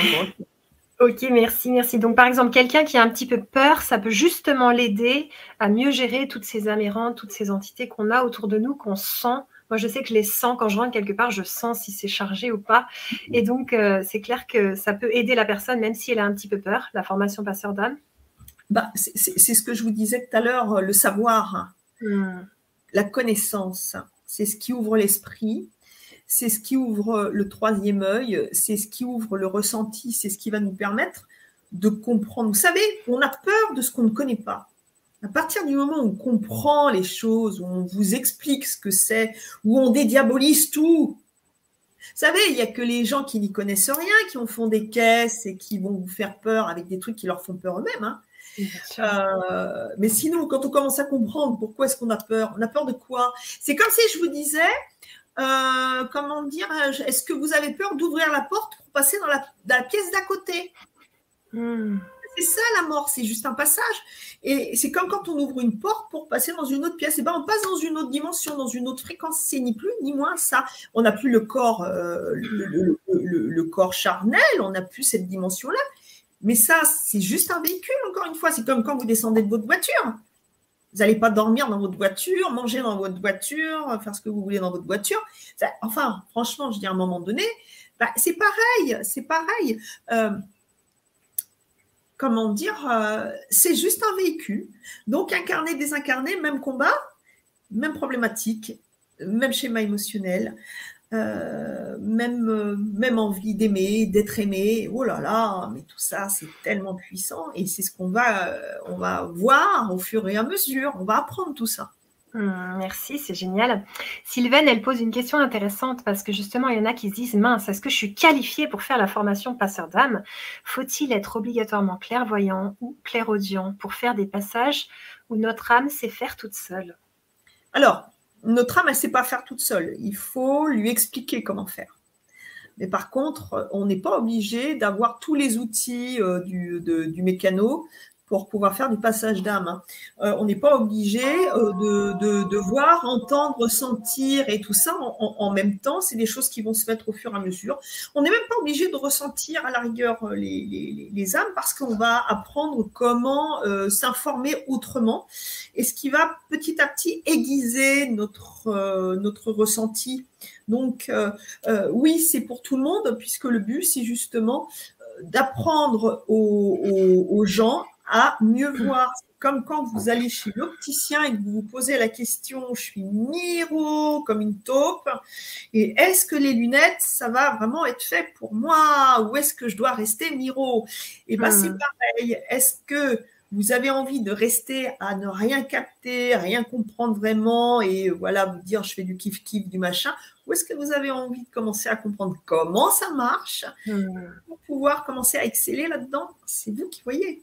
Ok, merci, merci. Donc, par exemple, quelqu'un qui a un petit peu peur, ça peut justement l'aider à mieux gérer toutes ces amérantes, toutes ces entités qu'on a autour de nous, qu'on sent. Moi, je sais que je les sens quand je rentre quelque part, je sens si c'est chargé ou pas. Et donc, euh, c'est clair que ça peut aider la personne, même si elle a un petit peu peur, la formation passeur d'âme. Bah, c'est ce que je vous disais tout à l'heure, le savoir, hmm. la connaissance, c'est ce qui ouvre l'esprit c'est ce qui ouvre le troisième œil, c'est ce qui ouvre le ressenti, c'est ce qui va nous permettre de comprendre. Vous savez, on a peur de ce qu'on ne connaît pas. À partir du moment où on comprend les choses, où on vous explique ce que c'est, où on dédiabolise tout, vous savez, il n'y a que les gens qui n'y connaissent rien, qui en font des caisses et qui vont vous faire peur avec des trucs qui leur font peur eux-mêmes. Hein. Euh, mais sinon, quand on commence à comprendre pourquoi est-ce qu'on a peur, on a peur de quoi? C'est comme si je vous disais, euh, comment dire, est-ce que vous avez peur d'ouvrir la porte pour passer dans la, pièce d'à côté? Hmm. c'est ça la mort, c'est juste un passage. Et c'est comme quand on ouvre une porte pour passer dans une autre pièce. Et ben on passe dans une autre dimension, dans une autre fréquence. C'est ni plus ni moins ça. On n'a plus le corps, euh, le, corps charnel, on n'a plus cette dimension-là. Mais ça, c'est juste un véhicule, encore une fois. C'est comme quand vous descendez de votre voiture. Vous n'allez pas dormir dans votre voiture, manger dans votre voiture, faire ce que vous voulez dans votre voiture. Enfin, franchement, je dis à un moment donné, bah, c'est pareil, c'est pareil. Euh, comment dire, euh, c'est juste un véhicule. Donc, incarné, désincarné, même combat, même problématique, même schéma émotionnel, euh, même, même envie d'aimer, d'être aimé. Oh là là, mais tout ça, c'est tellement puissant et c'est ce qu'on va, on va voir au fur et à mesure. On va apprendre tout ça. Hum, merci, c'est génial. Sylvaine, elle pose une question intéressante parce que justement, il y en a qui se disent mince, est-ce que je suis qualifiée pour faire la formation passeur d'âme? Faut-il être obligatoirement clairvoyant ou clairaudient pour faire des passages où notre âme sait faire toute seule? Alors, notre âme, elle ne sait pas faire toute seule. Il faut lui expliquer comment faire. Mais par contre, on n'est pas obligé d'avoir tous les outils euh, du, du mécano pour pouvoir faire du passage d'âme. Hein. Euh, on n'est pas obligé euh, de, voir, entendre, sentir et tout ça en, même temps. C'est des choses qui vont se mettre au fur et à mesure. On n'est même pas obligé de ressentir à la rigueur euh, les, âmes parce qu'on va apprendre comment s'informer autrement et ce qui va petit à petit aiguiser notre, notre ressenti. Donc oui, c'est pour tout le monde puisque le but, c'est justement d'apprendre aux, gens à mieux voir. Comme quand vous allez chez l'opticien et que vous vous posez la question, je suis miro comme une taupe, et est-ce que les lunettes, ça va vraiment être fait pour moi, ou est-ce que je dois rester miro Et eh bien, c'est hmm. pareil. Est-ce que vous avez envie de rester à ne rien capter, rien comprendre vraiment, et voilà, vous dire je fais du kiff-kiff, du machin, ou est-ce que vous avez envie de commencer à comprendre comment ça marche hmm. pour pouvoir commencer à exceller là-dedans? C'est vous qui voyez.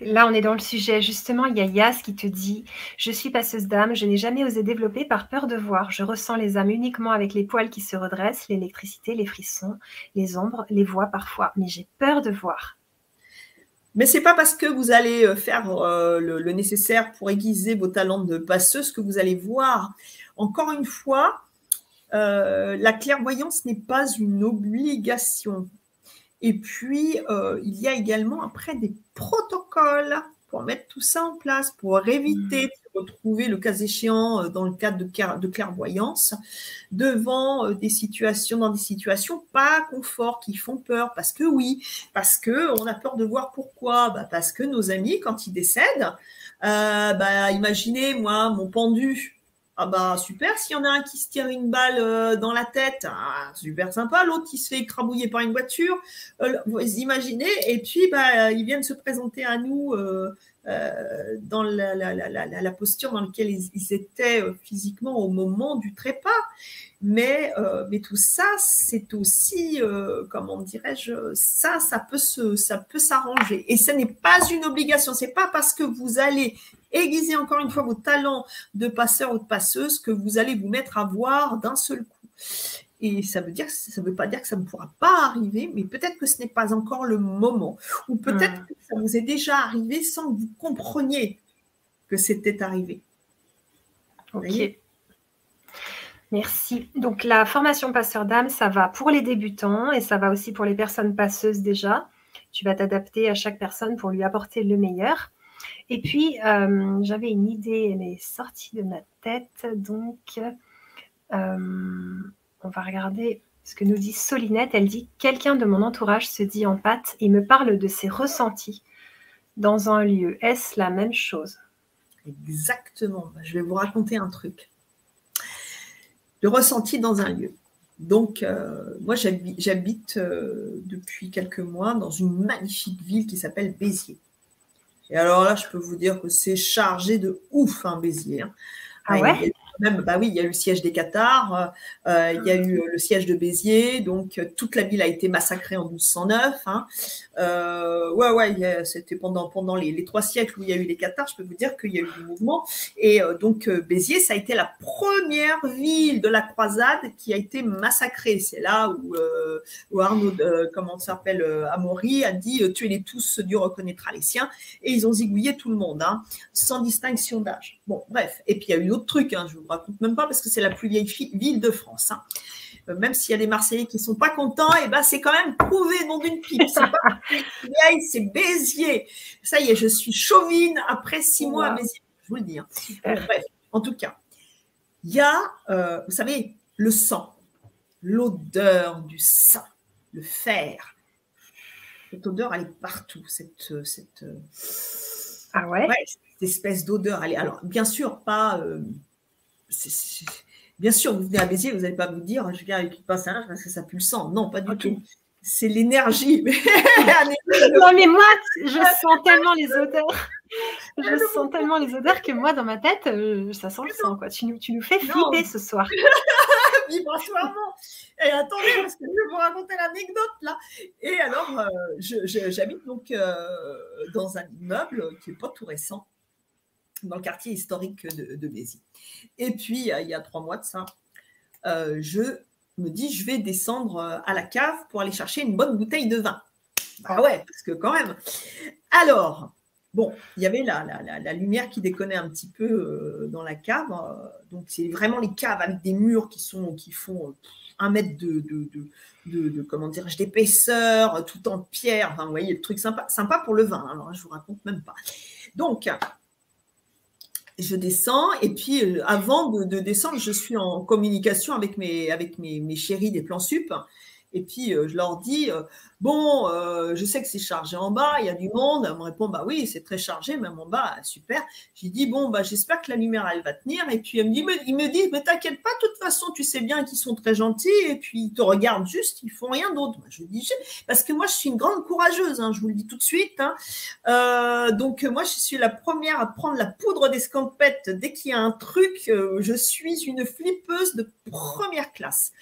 Là, on est dans le sujet. Justement, il y a Yas qui te dit Je suis passeuse d'âme, je n'ai jamais osé développer par peur de voir. Je ressens les âmes uniquement avec les poils qui se redressent, l'électricité, les frissons, les ombres, les voix parfois. Mais j'ai peur de voir. Mais c'est pas parce que vous allez euh, faire euh, le, nécessaire pour aiguiser vos talents de passeuse que vous allez voir. Encore une fois, euh, la clairvoyance n'est pas une obligation. Et puis, euh, il y a également après des protocoles pour mettre tout ça en place, pour éviter mmh. de retrouver, le cas échéant, euh, dans le cadre de, clairvoyance, devant euh, des situations, dans des situations pas confort, qui font peur. Parce que oui, parce que on a peur de voir pourquoi. Bah, parce que nos amis, quand ils décèdent, bah, imaginez, moi, mon pendu, ah bah super, s'il y en a un qui se tire une balle euh, dans la tête, ah, super sympa, l'autre qui se fait écrabouiller par une voiture, euh, vous imaginez, et puis bah, ils viennent se présenter à nous euh, dans la, posture dans laquelle ils, étaient physiquement au moment du trépas. Mais, mais tout ça, c'est aussi, comment dirais-je, ça, ça peut ça peut s'arranger. Et ce n'est pas une obligation. C'est pas parce que vous allez aiguiser encore une fois vos talents de passeur ou de passeuse que vous allez vous mettre à voir d'un seul coup. Et ça veut dire, ça veut pas dire que ça ne pourra pas arriver, mais peut-être que ce n'est pas encore le moment, ou peut-être que ça vous est déjà arrivé sans que vous compreniez que c'était arrivé. Ok. Merci. Donc la formation passeur d'âme, ça va pour les débutants et ça va aussi pour les personnes passeuses déjà. Tu vas t'adapter à chaque personne pour lui apporter le meilleur. Et puis, euh, j'avais une idée, elle est sortie de ma tête. Donc, euh, on va regarder ce que nous dit Solinette. Elle dit Quelqu'un de mon entourage se dit en pâte et me parle de ses ressentis dans un lieu. Est-ce la même chose? Exactement. Je vais vous raconter un truc. Le ressenti dans un lieu. Donc, euh, moi, j'habite depuis quelques mois dans une magnifique ville qui s'appelle Béziers. Et alors là, je peux vous dire que c'est chargé de ouf, un Béziers. Hein. Ah ouais? Même, bah oui, il y a eu le siège des Qatars, euh, il y a eu le siège de Béziers, donc toute la ville a été massacrée en 1209. Hein. ouais, ouais, c'était pendant, pendant les, trois siècles où il y a eu les Qatars, je peux vous dire qu'il y a eu du mouvement. Et donc Béziers, ça a été la première ville de la croisade qui a été massacrée. C'est là où, où Arnaud, comment ça s'appelle, Amaury a dit tuez-les tous, Dieu reconnaîtra les siens. Et ils ont zigouillé tout le monde, hein, sans distinction d'âge. Bon, bref. Et puis il y a eu d'autres trucs, hein, je vous raconte même pas parce que c'est la plus vieille ville de France. Hein. Euh, même s'il y a des Marseillais qui ne sont pas contents, et eh ben c'est quand même prouvé nom d'une pipe. C'est pas vieille, c'est Béziers. Ça y est, je suis chauvine après six mois à Béziers, je vous le dis. bref, en tout cas, il y a, euh, vous savez, le sang, l'odeur du sang, le fer, cette odeur, elle est partout. Cette, euh, cette, ah ouais, Cette espèce d'odeur. Elle est, alors, bien sûr, pas. Euh, bien sûr, vous venez à Béziers, vous n'allez pas vous dire, je viens avec une passage parce que ça pue le sang. Non, pas du tout. C'est l'énergie. non, mais moi, je sens tellement les odeurs. Je sens tellement les odeurs que moi, dans ma tête, ça sent le sang. Quoi. Tu, nous, tu nous fais flipper ce soir. vibratoirement. Et attendez, parce que je vais vous raconter l'anecdote là. Et alors, euh, j'habite donc euh, dans un immeuble qui n'est pas tout récent, dans le quartier historique de, de Béziers. Et puis, il y a trois mois de ça, euh, je me dis, je vais descendre à la cave pour aller chercher une bonne bouteille de vin. Ah ouais, parce que quand même. Alors, Bon, il y avait la, la, lumière qui déconnait un petit peu euh, dans la cave. Euh, donc, c'est vraiment les caves avec des murs qui, sont, qui font euh, un mètre de, de, de, comment dire, d'épaisseur, tout en pierre. Enfin, vous voyez, le truc sympa, sympa pour le vin. Alors, je vous raconte même pas. Donc, je descends et puis avant de, descendre, je suis en communication avec mes, avec chéris des plans sup. Et puis, je leur dis, Bon, euh, je sais que c'est chargé en bas, il y a du monde. Elle me répond, bah oui, c'est très chargé, même en bas, super. J'ai dit, bon, bah j'espère que la lumière, elle va tenir. Et puis, elle me dit, mais, il me dit, mais t'inquiète pas, de toute façon, tu sais bien qu'ils sont très gentils et puis ils te regardent juste, ils font rien d'autre. Je dis, parce que moi, je suis une grande courageuse, hein, je vous le dis tout de suite. Hein. Euh, donc, moi, je suis la première à prendre la poudre d'escampette dès qu'il y a un truc. Euh, je suis une flippeuse de première classe.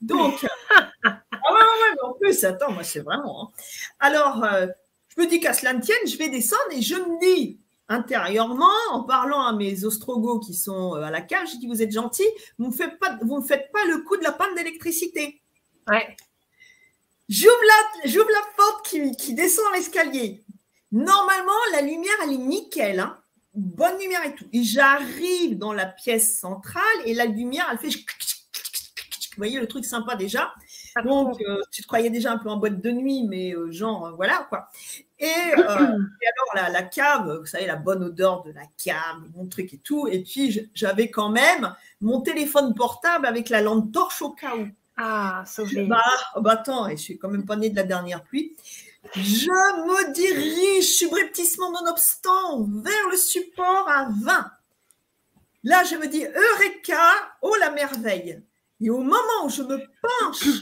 Donc, ah ouais, ouais, en plus, attends, moi, c'est vraiment. Hein. Alors, euh, je me dis qu'à cela ne tienne, je vais descendre et je me dis intérieurement, en parlant à mes ostrogos qui sont euh, à la cage, je dis Vous êtes gentils, vous ne faites pas, vous faites pas le coup de la panne d'électricité. Ouais. J'ouvre la, j'ouvre la porte qui, qui descend l'escalier. Normalement, la lumière, elle est nickel. Hein. Bonne lumière et tout. Et j'arrive dans la pièce centrale et la lumière, elle fait. Vous voyez le truc sympa déjà. Donc, euh, tu te croyais déjà un peu en boîte de nuit, mais euh, genre, euh, voilà quoi. Et, alors, la, cave, vous savez, la bonne odeur de la cave, mon truc et tout. Et puis, j'avais quand même mon téléphone portable avec la lampe torche au cas où. Ah, sauvé. Bah, oh, bah attends, et je suis quand même pas née de la dernière pluie. Je me dirige subrepticement nonobstant vers le support à 20. Là, je me dis, Eureka, oh la merveille. Et au moment où je me penche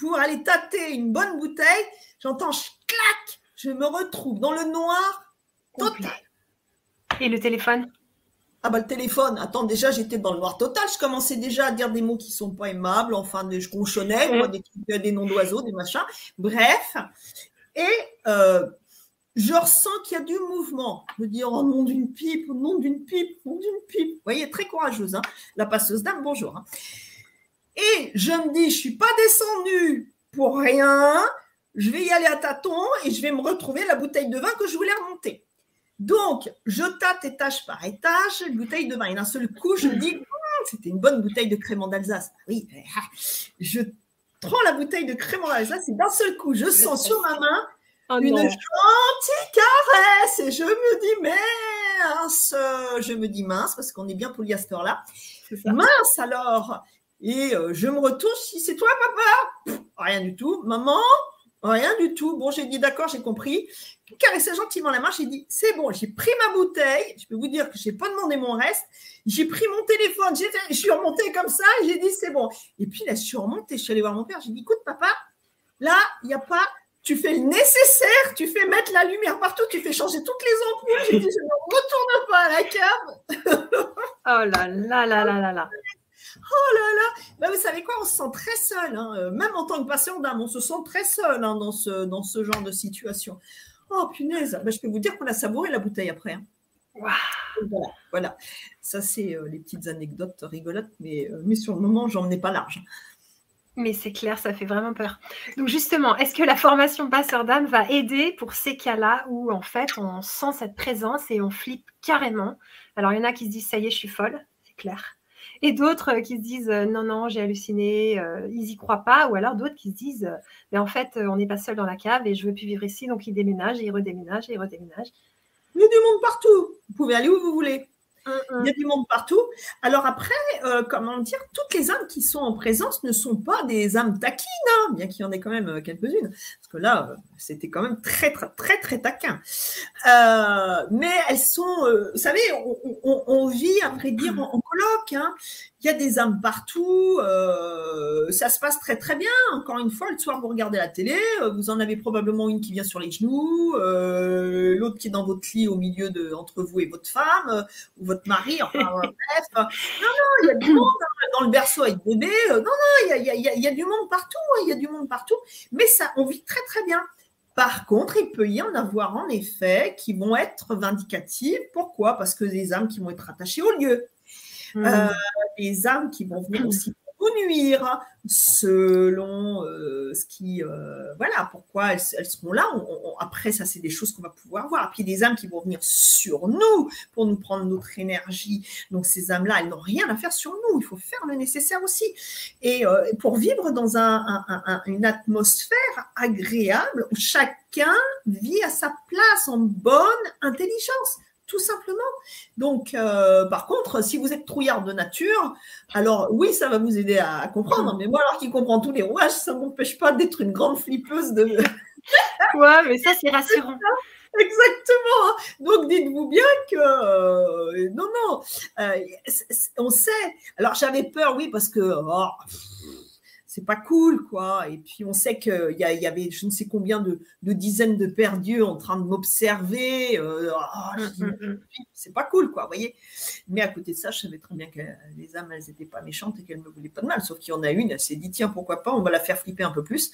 pour aller tâter une bonne bouteille, j'entends clac, je me retrouve dans le noir total. Et le téléphone? Ah bah le téléphone, attends, déjà j'étais dans le noir total, je commençais déjà à dire des mots qui sont pas aimables, enfin je conchonnais, des, euh, des noms d'oiseaux, des machins, bref. Et euh, je ressens qu'il y a du mouvement. Je me dis, oh nom d'une pipe, nom d'une pipe, nom d'une pipe. Vous voyez, très courageuse, hein la passeuse d'âme, bonjour. Hein. Et je me dis, je suis pas descendue pour rien. Je vais y aller à tâtons et je vais me retrouver la bouteille de vin que je voulais remonter. Donc, je tâte étage par étage, une bouteille de vin. Et d'un seul coup, je me dis, hum, c'était une bonne bouteille de crément d'Alsace. Oui, ah, je prends la bouteille de crément d'Alsace et d'un seul coup, je sens sur ma main oh une gentille caresse. Et je me dis, mince, je me dis mince, parce qu'on est bien polyester là. Mince alors et euh, je me retourne, si c'est toi, papa? Rien du tout. Maman? Rien du tout. Bon, j'ai dit d'accord, j'ai compris. Caressé gentiment la main, j'ai dit c'est bon, j'ai pris ma bouteille. Je peux vous dire que je n'ai pas demandé mon reste. J'ai pris mon téléphone, je suis remontée comme ça, j'ai dit c'est bon. Et puis là, je suis remontée, je suis allée voir mon père, j'ai dit écoute, papa, là, il n'y a pas tu fais le nécessaire, tu fais mettre la lumière partout, tu fais changer toutes les ampoules. J'ai dit, je ne retourne pas à la cave. oh là là là là là là. Oh là là bah, Vous savez quoi, on se sent très seul. Hein. Euh, même en tant que patient d'âme, on se sent très seul hein, dans, ce, dans ce genre de situation. Oh punaise, bah, je peux vous dire qu'on a savouré la bouteille après. Hein. Voilà, ça c'est euh, les petites anecdotes rigolotes, mais, euh, mais sur le moment, j'en ai pas large. Mais c'est clair, ça fait vraiment peur. Donc justement, est-ce que la formation passeur d'âme va aider pour ces cas-là où en fait on sent cette présence et on flippe carrément? Alors il y en a qui se disent ça y est, je suis folle, c'est clair. Et d'autres qui se disent non, non, j'ai halluciné, ils n'y croient pas. Ou alors d'autres qui se disent mais en fait, on n'est pas seul dans la cave et je veux plus vivre ici, donc ils déménagent et ils redéménagent et ils redéménagent. Il y a du monde partout. Vous pouvez aller où vous voulez. Il y a du monde partout. Alors après, euh, comment dire, toutes les âmes qui sont en présence ne sont pas des âmes taquines, hein, bien qu'il y en ait quand même euh, quelques-unes. Parce que là, euh, c'était quand même très, très, très, très taquin. mais elles sont, vous savez, on, vit, à vrai dire, en, colloque. Hein il y a des âmes partout, euh, ça se passe très très bien. Encore une fois, le soir vous regardez la télé, euh, vous en avez probablement une qui vient sur les genoux, euh, l'autre qui est dans votre lit au milieu de entre vous et votre femme ou votre mari. Enfin bref, non non, il y a du monde dans le berceau avec bébé. non non, il y a, du monde partout, il y a du monde partout. Mais ça, on vit très très bien. Par contre, il peut y en avoir en effet qui vont être vindicatives. Pourquoi? Parce que des âmes qui vont être attachées au lieu. Mmh. Euh, des âmes qui vont venir aussi vous nuire selon euh, ce qui euh, voilà pourquoi elles, seront là. Après ça c'est des choses qu'on va pouvoir voir. Puis des âmes qui vont venir sur nous pour nous prendre notre énergie. Donc ces âmes là elles n'ont rien à faire sur nous. Il faut faire le nécessaire aussi. Et pour vivre dans une atmosphère agréable où chacun vit à sa place en bonne intelligence tout simplement. Donc, euh, par contre, si vous êtes trouillard de nature, alors oui, ça va vous aider à, comprendre. Mais moi, alors qui comprend tous les rouages, ça ne m'empêche pas d'être une grande flippeuse de. ouais, mais ça, c'est rassurant. Exactement. Donc dites-vous bien que euh, non, non, euh, on sait. Alors j'avais peur, oui, parce que oh, c'est pas cool, quoi. Et puis on sait qu'il y, y, avait je ne sais combien de, dizaines de perdus en train de m'observer. Euh, oh, mm, mm, mm. c'est pas cool, quoi, vous voyez. Mais à côté de ça, je savais très bien que les âmes, elles n'étaient pas méchantes et qu'elles ne me voulaient pas de mal. Sauf qu'il y en a une, elle s'est dit, tiens, pourquoi pas, on va la faire flipper un peu plus.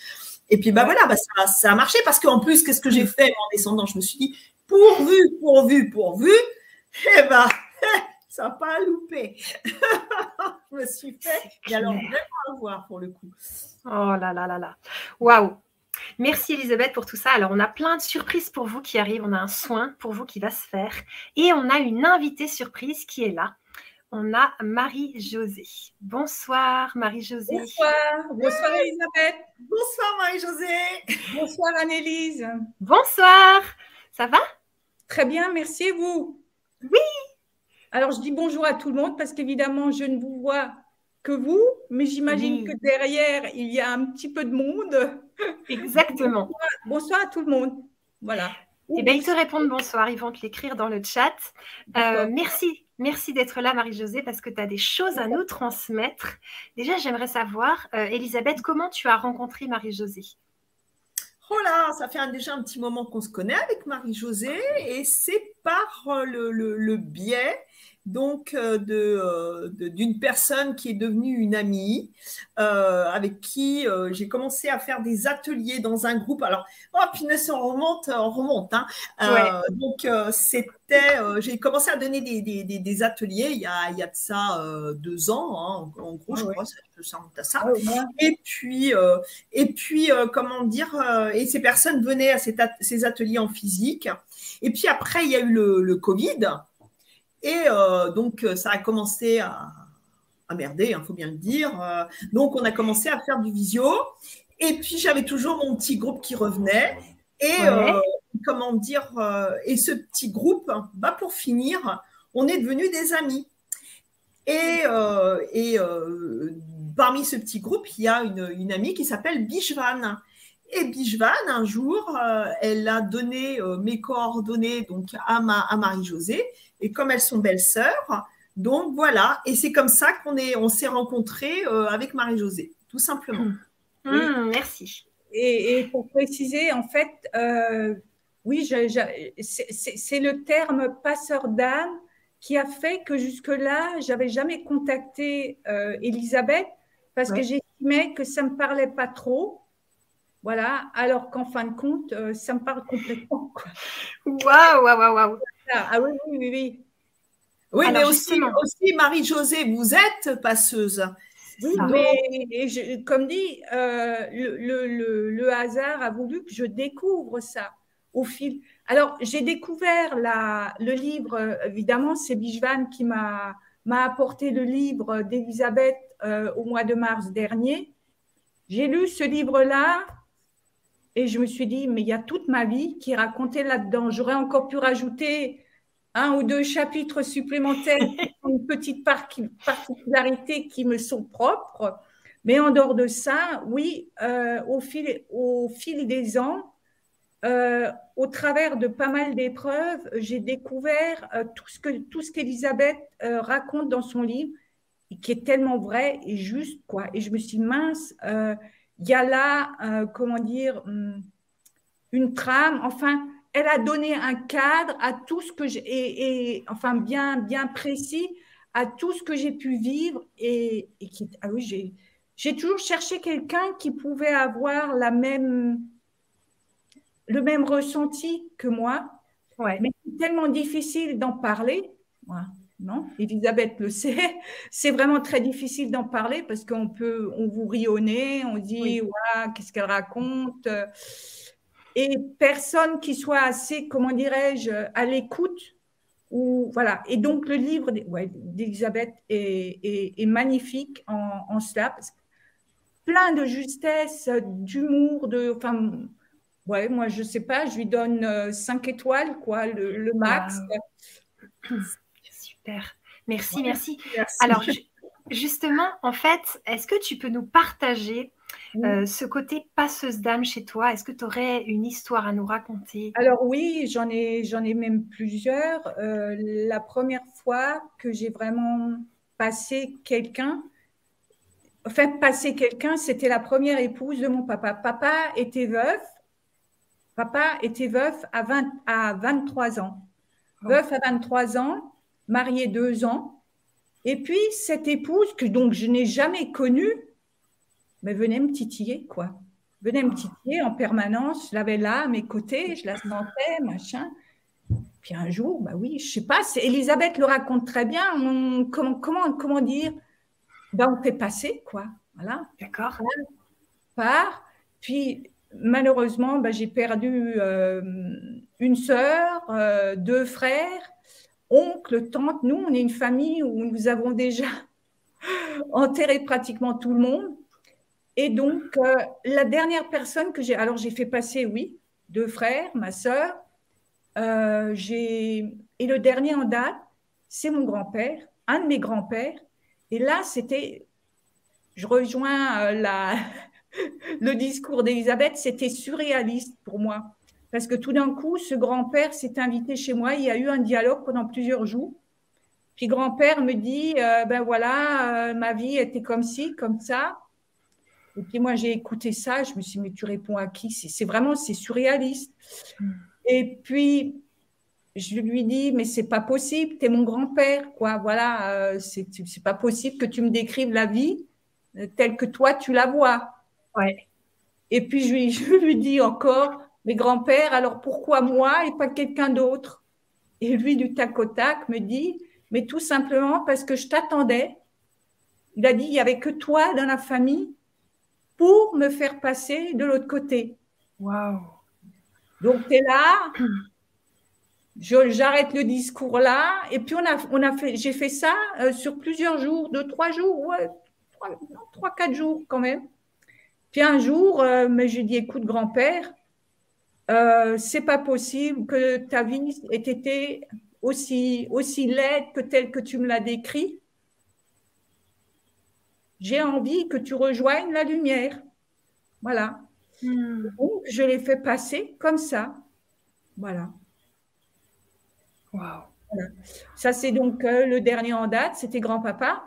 Et puis, bah voilà, bah, ça, ça, a marché parce qu'en plus, qu'est-ce que j'ai fait en descendant? Je me suis dit, pourvu, pourvu, pourvu, eh ben, ça n'a pas loupé. je me suis fait. Et alors, vraiment voir pour le coup. Oh là là là là. Waouh. Merci Elisabeth pour tout ça. Alors, on a plein de surprises pour vous qui arrivent. On a un soin pour vous qui va se faire. Et on a une invitée surprise qui est là. On a Marie-Josée. Bonsoir Marie-Josée. Bonsoir. Bonsoir Elisabeth. Bonsoir Marie-Josée. Bonsoir Annelise. Bonsoir. Ça va? Très bien, merci et vous? Oui, alors, je dis bonjour à tout le monde parce qu'évidemment, je ne vous vois que vous, mais j'imagine que derrière, il y a un petit peu de monde. Exactement. bonsoir, à tout le monde. Voilà. Eh bien, ils te répondent bonsoir. Ils vont te l'écrire dans le chat. Euh, merci. Merci d'être là, Marie-Josée, parce que tu as des choses à nous transmettre. Déjà, j'aimerais savoir, euh, Elisabeth, comment tu as rencontré Marie-Josée? Oh là, ça fait déjà un petit moment qu'on se connaît avec Marie-Josée et c'est par euh, le biais donc euh, euh, d'une personne qui est devenue une amie, euh, avec qui j'ai commencé à faire des ateliers dans un groupe. Alors, oh, punaise, on remonte, on remonte. Hein. Donc, c'était, j'ai commencé à donner des, ateliers il y, a, il y, a, de ça deux ans, hein, en, gros, je crois, ça à ça. Et puis, et puis comment dire, et ces personnes venaient à ces, ateliers en physique. Et puis après, il y a eu le, le Covid. Et euh, donc, euh, ça a commencé à, merder, il hein, faut bien le dire. Euh, donc, on a commencé à faire du visio. Et puis, j'avais toujours mon petit groupe qui revenait. Et comment dire, et ce petit groupe, bah, pour finir, on est devenus des amis. Et, et parmi ce petit groupe, il y a une, amie qui s'appelle Bishvan. Et Bishvan, un jour, elle a donné mes coordonnées donc à, à Marie-Josée et comme elles sont belles-sœurs, donc voilà, et c'est comme ça qu'on est, on s'est rencontrés euh, avec Marie-Josée, tout simplement. Mmh. Mmh, merci. et, pour préciser, en fait, euh, oui, c'est le terme passeur d'âme qui a fait que jusque-là, j'avais jamais contacté euh, Elisabeth parce que j'estimais que ça me parlait pas trop. Voilà, alors qu'en fin de compte, euh, ça me parle complètement. Waouh, waouh, waouh, waouh. Ah oui, oui, oui. Oui, mais aussi, aussi Marie-Josée, vous êtes passeuse. Oui, mais comme dit, euh, le, hasard a voulu que je découvre ça au fil. Alors, j'ai découvert la, le livre, évidemment, c'est Bijvan qui m'a apporté le livre d'Elisabeth euh, au mois de mars dernier. J'ai lu ce livre-là et je me suis dit, mais il y a toute ma vie qui est racontée là-dedans. J'aurais encore pu rajouter un ou deux chapitres supplémentaires, une petite particularité qui me sont propres. Mais en dehors de ça, oui, euh, au, fil, au fil des ans, euh, au travers de pas mal d'épreuves, j'ai découvert euh, tout ce que tout ce qu'Elisabeth raconte dans son livre, et qui est tellement vrai et juste, quoi. Et je me suis dit, mince, il y a là, comment dire, hum, une trame. Enfin, elle a donné un cadre à tout ce que j'ai, et, enfin bien, bien précis à tout ce que j'ai pu vivre. Et, qui, ah oui, j'ai, j'ai toujours cherché quelqu'un qui pouvait avoir la même, le même ressenti que moi. Ouais. Mais c'est tellement difficile d'en parler. Non, Elisabeth le sait. C'est vraiment très difficile d'en parler parce qu'on peut, on vous nez, on dit, qu'est-ce qu'elle raconte? Et personne qui soit assez, comment dirais-je, à l'écoute. Ou, voilà. Et donc, le livre d'Elisabeth est, magnifique en, cela. plein de justesse, d'humour, de. Enfin, ouais, moi, je ne sais pas, je lui donne 5 euh, étoiles, quoi, le, max. Super. Merci, merci, merci. Alors, justement, en fait, est-ce que tu peux nous partager euh, ce côté passeuse d'âme chez toi, est-ce que tu aurais une histoire à nous raconter? Alors oui, j'en ai, j'en ai même plusieurs. Euh, la première fois que j'ai vraiment passé quelqu'un, enfin passé quelqu'un, c'était la première épouse de mon papa. Papa était veuf. Papa était veuf à, 20, à 23 ans. Veuf à 23 ans, marié deux ans. Et puis cette épouse que donc je n'ai jamais connue, mais venez me titiller, quoi. Venez me titiller en permanence. Je l'avais là à mes côtés, je la sentais, machin. Puis un jour, bah oui, je sais pas, Elisabeth le raconte très bien. comment, comment, comment dire ben, On fait passer, quoi. Voilà. D'accord. Par. Puis malheureusement, ben, j'ai perdu euh, une sœur, euh, deux frères, oncle, tante. Nous, on est une famille où nous avons déjà enterré pratiquement tout le monde. Et donc, euh, la dernière personne que j'ai, alors j'ai fait passer, oui, deux frères, ma sœur, euh, et le dernier en date, c'est mon grand-père, un de mes grands-pères. Et là, c'était, je rejoins euh, la, le discours d'Elisabeth, c'était surréaliste pour moi. Parce que tout d'un coup, ce grand-père s'est invité chez moi, il y a eu un dialogue pendant plusieurs jours. Puis grand-père me dit, ben voilà, ma vie était comme ci, comme ça. Et puis moi, j'ai écouté ça, je me suis dit, mais tu réponds à qui? C'est vraiment, c'est surréaliste. Mm. Et puis, je lui dis, mais c'est pas possible, tu es mon grand-père, quoi. Voilà, euh, c'est pas possible que tu me décrives la vie euh, telle que toi, tu la vois. Ouais. Et puis, je lui, je lui dis encore, mais grand-père, alors pourquoi moi et pas quelqu'un d'autre? Et lui, du tac au tac, me dit, mais tout simplement parce que je t'attendais. Il a dit, il n'y avait que toi dans la famille pour me faire passer de l'autre côté. Waouh! Donc, tu es là, j'arrête le discours là, et puis on a, on a fait, j'ai fait ça euh, sur plusieurs jours, deux, trois jours, ouais, trois, quatre jours quand même. Puis un jour, euh, mais j'ai dit, écoute, grand-père, euh, c'est pas possible que ta vie ait été aussi, aussi laide que telle que tu me l'as décrit j'ai envie que tu rejoignes la lumière. Voilà. Hmm. Donc, je l'ai fait passer comme ça. Voilà. Wow. Ça, c'est donc euh, le dernier en date. C'était grand-papa,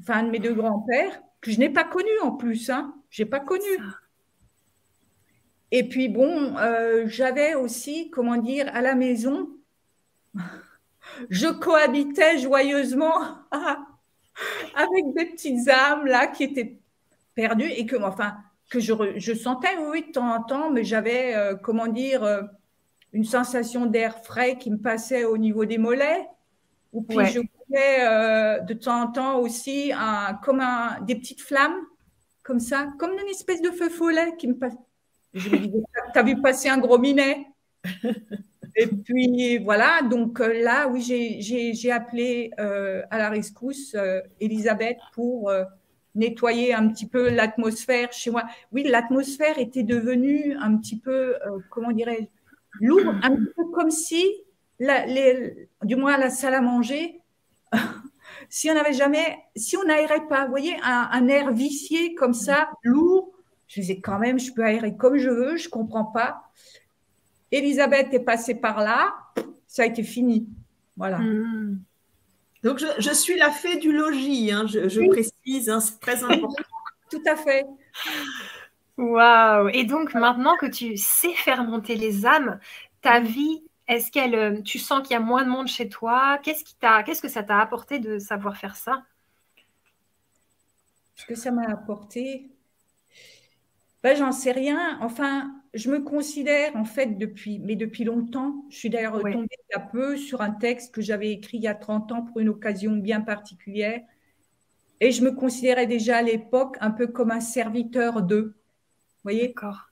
enfin un de mes deux grands-pères, que je n'ai pas connu en plus. Hein. Je n'ai pas connu. Et puis bon, euh, j'avais aussi, comment dire, à la maison, je cohabitais joyeusement avec des petites âmes là qui étaient perdues et que, enfin, que je, je sentais, oui, de temps en temps, mais j'avais, euh, comment dire, euh, une sensation d'air frais qui me passait au niveau des mollets. Ou puis je voyais de temps en temps aussi un, comme un, des petites flammes, comme ça, comme une espèce de feu follet qui me passe je me disais, t'as vu passer un gros minet? Et puis voilà, donc euh, là, oui, j'ai appelé euh, à la rescousse euh, Elisabeth pour nettoyer un petit peu l'atmosphère chez moi. Oui, l'atmosphère était devenue un petit peu, comment dirais-je, lourde, un peu comme si, la, les, du moins la salle à manger, si on n'avait jamais, si on n'aérait pas, vous voyez, un, un air vicié comme ça, lourd, je disais quand même, je peux aérer comme je veux, je ne comprends pas. Elisabeth est passée par là, ça a été fini. Voilà. Hmm. Donc, je, suis la fée du logis, hein, je, précise, hein, c'est très important. Tout à fait. Waouh Et donc, maintenant que tu sais faire monter les âmes, ta vie, est-ce qu'elle, euh, tu sens qu'il y a moins de monde chez toi? Qu'est-ce qui t'a, qu'est-ce que ça t'a apporté de savoir faire ça? Ce que ça m'a apporté, ben, j'en sais rien. Enfin, je me considère en fait depuis, mais depuis longtemps. Je suis d'ailleurs retombée un peu sur un texte que j'avais écrit il y a 30 ans pour une occasion bien particulière. Et je me considérais déjà à l'époque un peu comme un serviteur d'eux. Vous voyez? D'accord.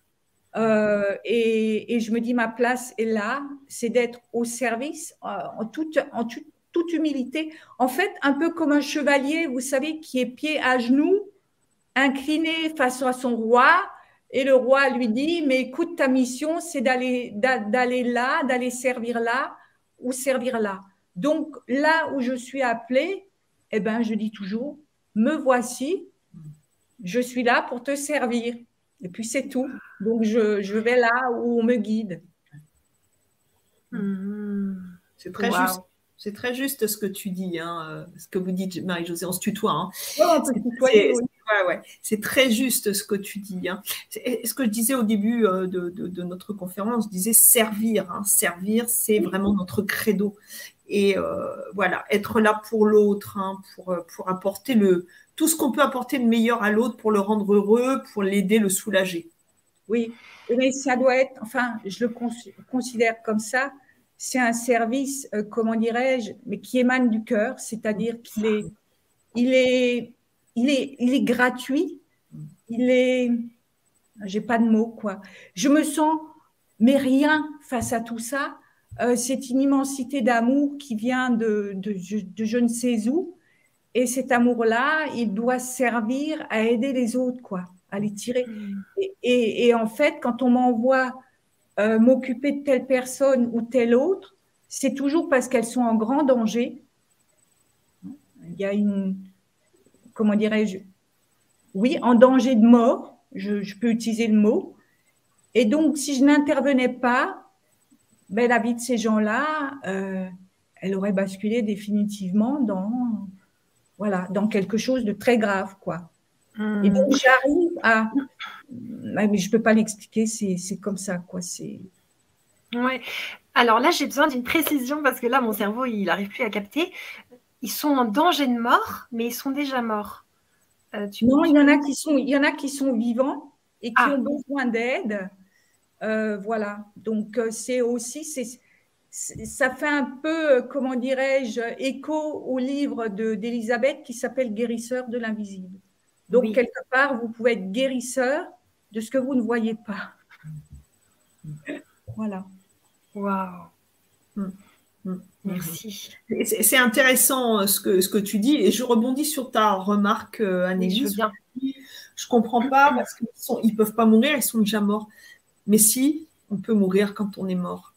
Euh, et, et, je me dis, ma place est là, c'est d'être au service euh, en, toute, en toute humilité. En fait, un peu comme un chevalier, vous savez, qui est pied à genoux, incliné face à son roi, et le roi lui dit, mais écoute, ta mission, c'est d'aller, d'aller là, d'aller servir là ou servir là. Donc, là où je suis appelée, eh ben, je dis toujours, me voici, je suis là pour te servir. Et puis, c'est tout. Donc, je, vais là où on me guide. Hmm. C'est très juste. C'est très juste ce que tu dis, hein, euh, ce que vous dites, Marie-Josée, on se tutoie. Hein. c'est très juste ce que tu dis. Hein. Ce que je disais au début euh, de, notre conférence, je disais servir. Hein. Servir, c'est vraiment notre credo. Et euh, voilà, être là pour l'autre, pour, pour apporter le, tout ce qu'on peut apporter de meilleur à l'autre, pour le rendre heureux, pour l'aider, le soulager. Oui, mais ça doit être, enfin, je le considère comme ça, c'est un service, euh, comment dirais-je, mais qui émane du cœur, c'est-à-dire qu'il est, il est, il est, il est gratuit, il est, j'ai pas de mots quoi. Je me sens, mais rien face à tout ça. Euh, c'est une immensité d'amour qui vient de, de, de, je ne sais où, et cet amour-là, il doit servir à aider les autres quoi, à les tirer. Mm. et, et en fait, quand on m'envoie euh, m'occuper de telle personne ou telle autre, c'est toujours parce qu'elles sont en grand danger. Il y a une, comment dirais-je, oui, en danger de mort, je, peux utiliser le mot. Et donc, si je n'intervenais pas, ben, la vie de ces gens-là, euh, elle aurait basculé définitivement dans, voilà, dans quelque chose de très grave, quoi. Et donc, hmm. j'arrive à, mais je peux pas l'expliquer, c'est comme ça, quoi. C'est. Ouais. Alors là, j'ai besoin d'une précision parce que là, mon cerveau, il n'arrive plus à capter. Ils sont en danger de mort, mais ils sont déjà morts. Euh, non, il y en a qui sont, il y en a qui sont vivants et qui ah. ont besoin d'aide. Euh, voilà. Donc euh, c'est aussi, c'est, ça fait un peu, comment dirais-je, écho au livre de d'Elisabeth qui s'appelle Guérisseur de l'invisible. Donc quelque part, vous pouvez être guérisseur de ce que vous ne voyez pas. voilà. Waouh. Mm. Mm. Merci. C'est intéressant euh, ce que, ce que tu dis et je rebondis sur ta remarque, euh, Annelies. je, je comprends pas parce qu'ils ne peuvent pas mourir, ils sont déjà morts. Mais si, on peut mourir quand on est mort.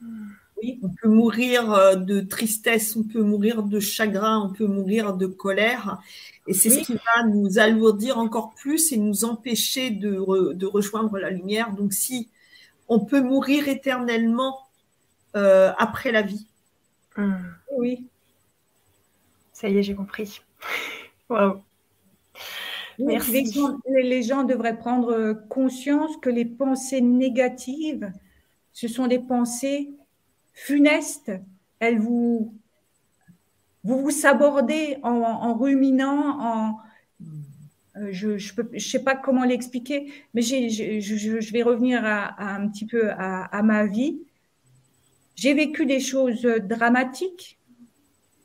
Mm. Oui, on peut mourir euh, de tristesse, on peut mourir de chagrin, on peut mourir de colère. Et c'est ce qui va nous alourdir encore plus et nous empêcher de, rejoindre la lumière. Donc si on peut mourir éternellement euh, après la vie. Hmm. Oui. Ça y est, j'ai compris. Waouh. Merci. Les gens, les gens devraient prendre conscience que les pensées négatives, ce sont des pensées funestes. Elles vous, vous vous sabordez en, ruminant, en, euh, je ne sais pas comment l'expliquer, mais je, je- je vais revenir à, un petit peu à, ma vie. J'ai vécu des choses dramatiques,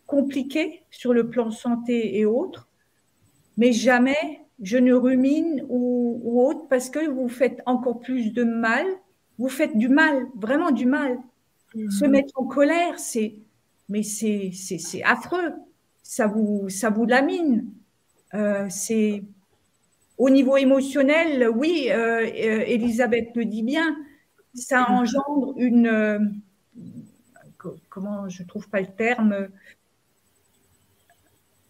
compliquées sur le plan santé et autres, mais jamais je ne rumine ou autre parce que vous faites encore plus de mal. Vous faites du mal, vraiment du mal. Se mettre en colère, c'est, mais c'est, c'est, c'est affreux. Ça vous, ça vous lamine. Euh, c'est au niveau émotionnel, oui, euh, euh, Elisabeth le dit bien, ça engendre une, euh, co- comment je trouve pas le terme,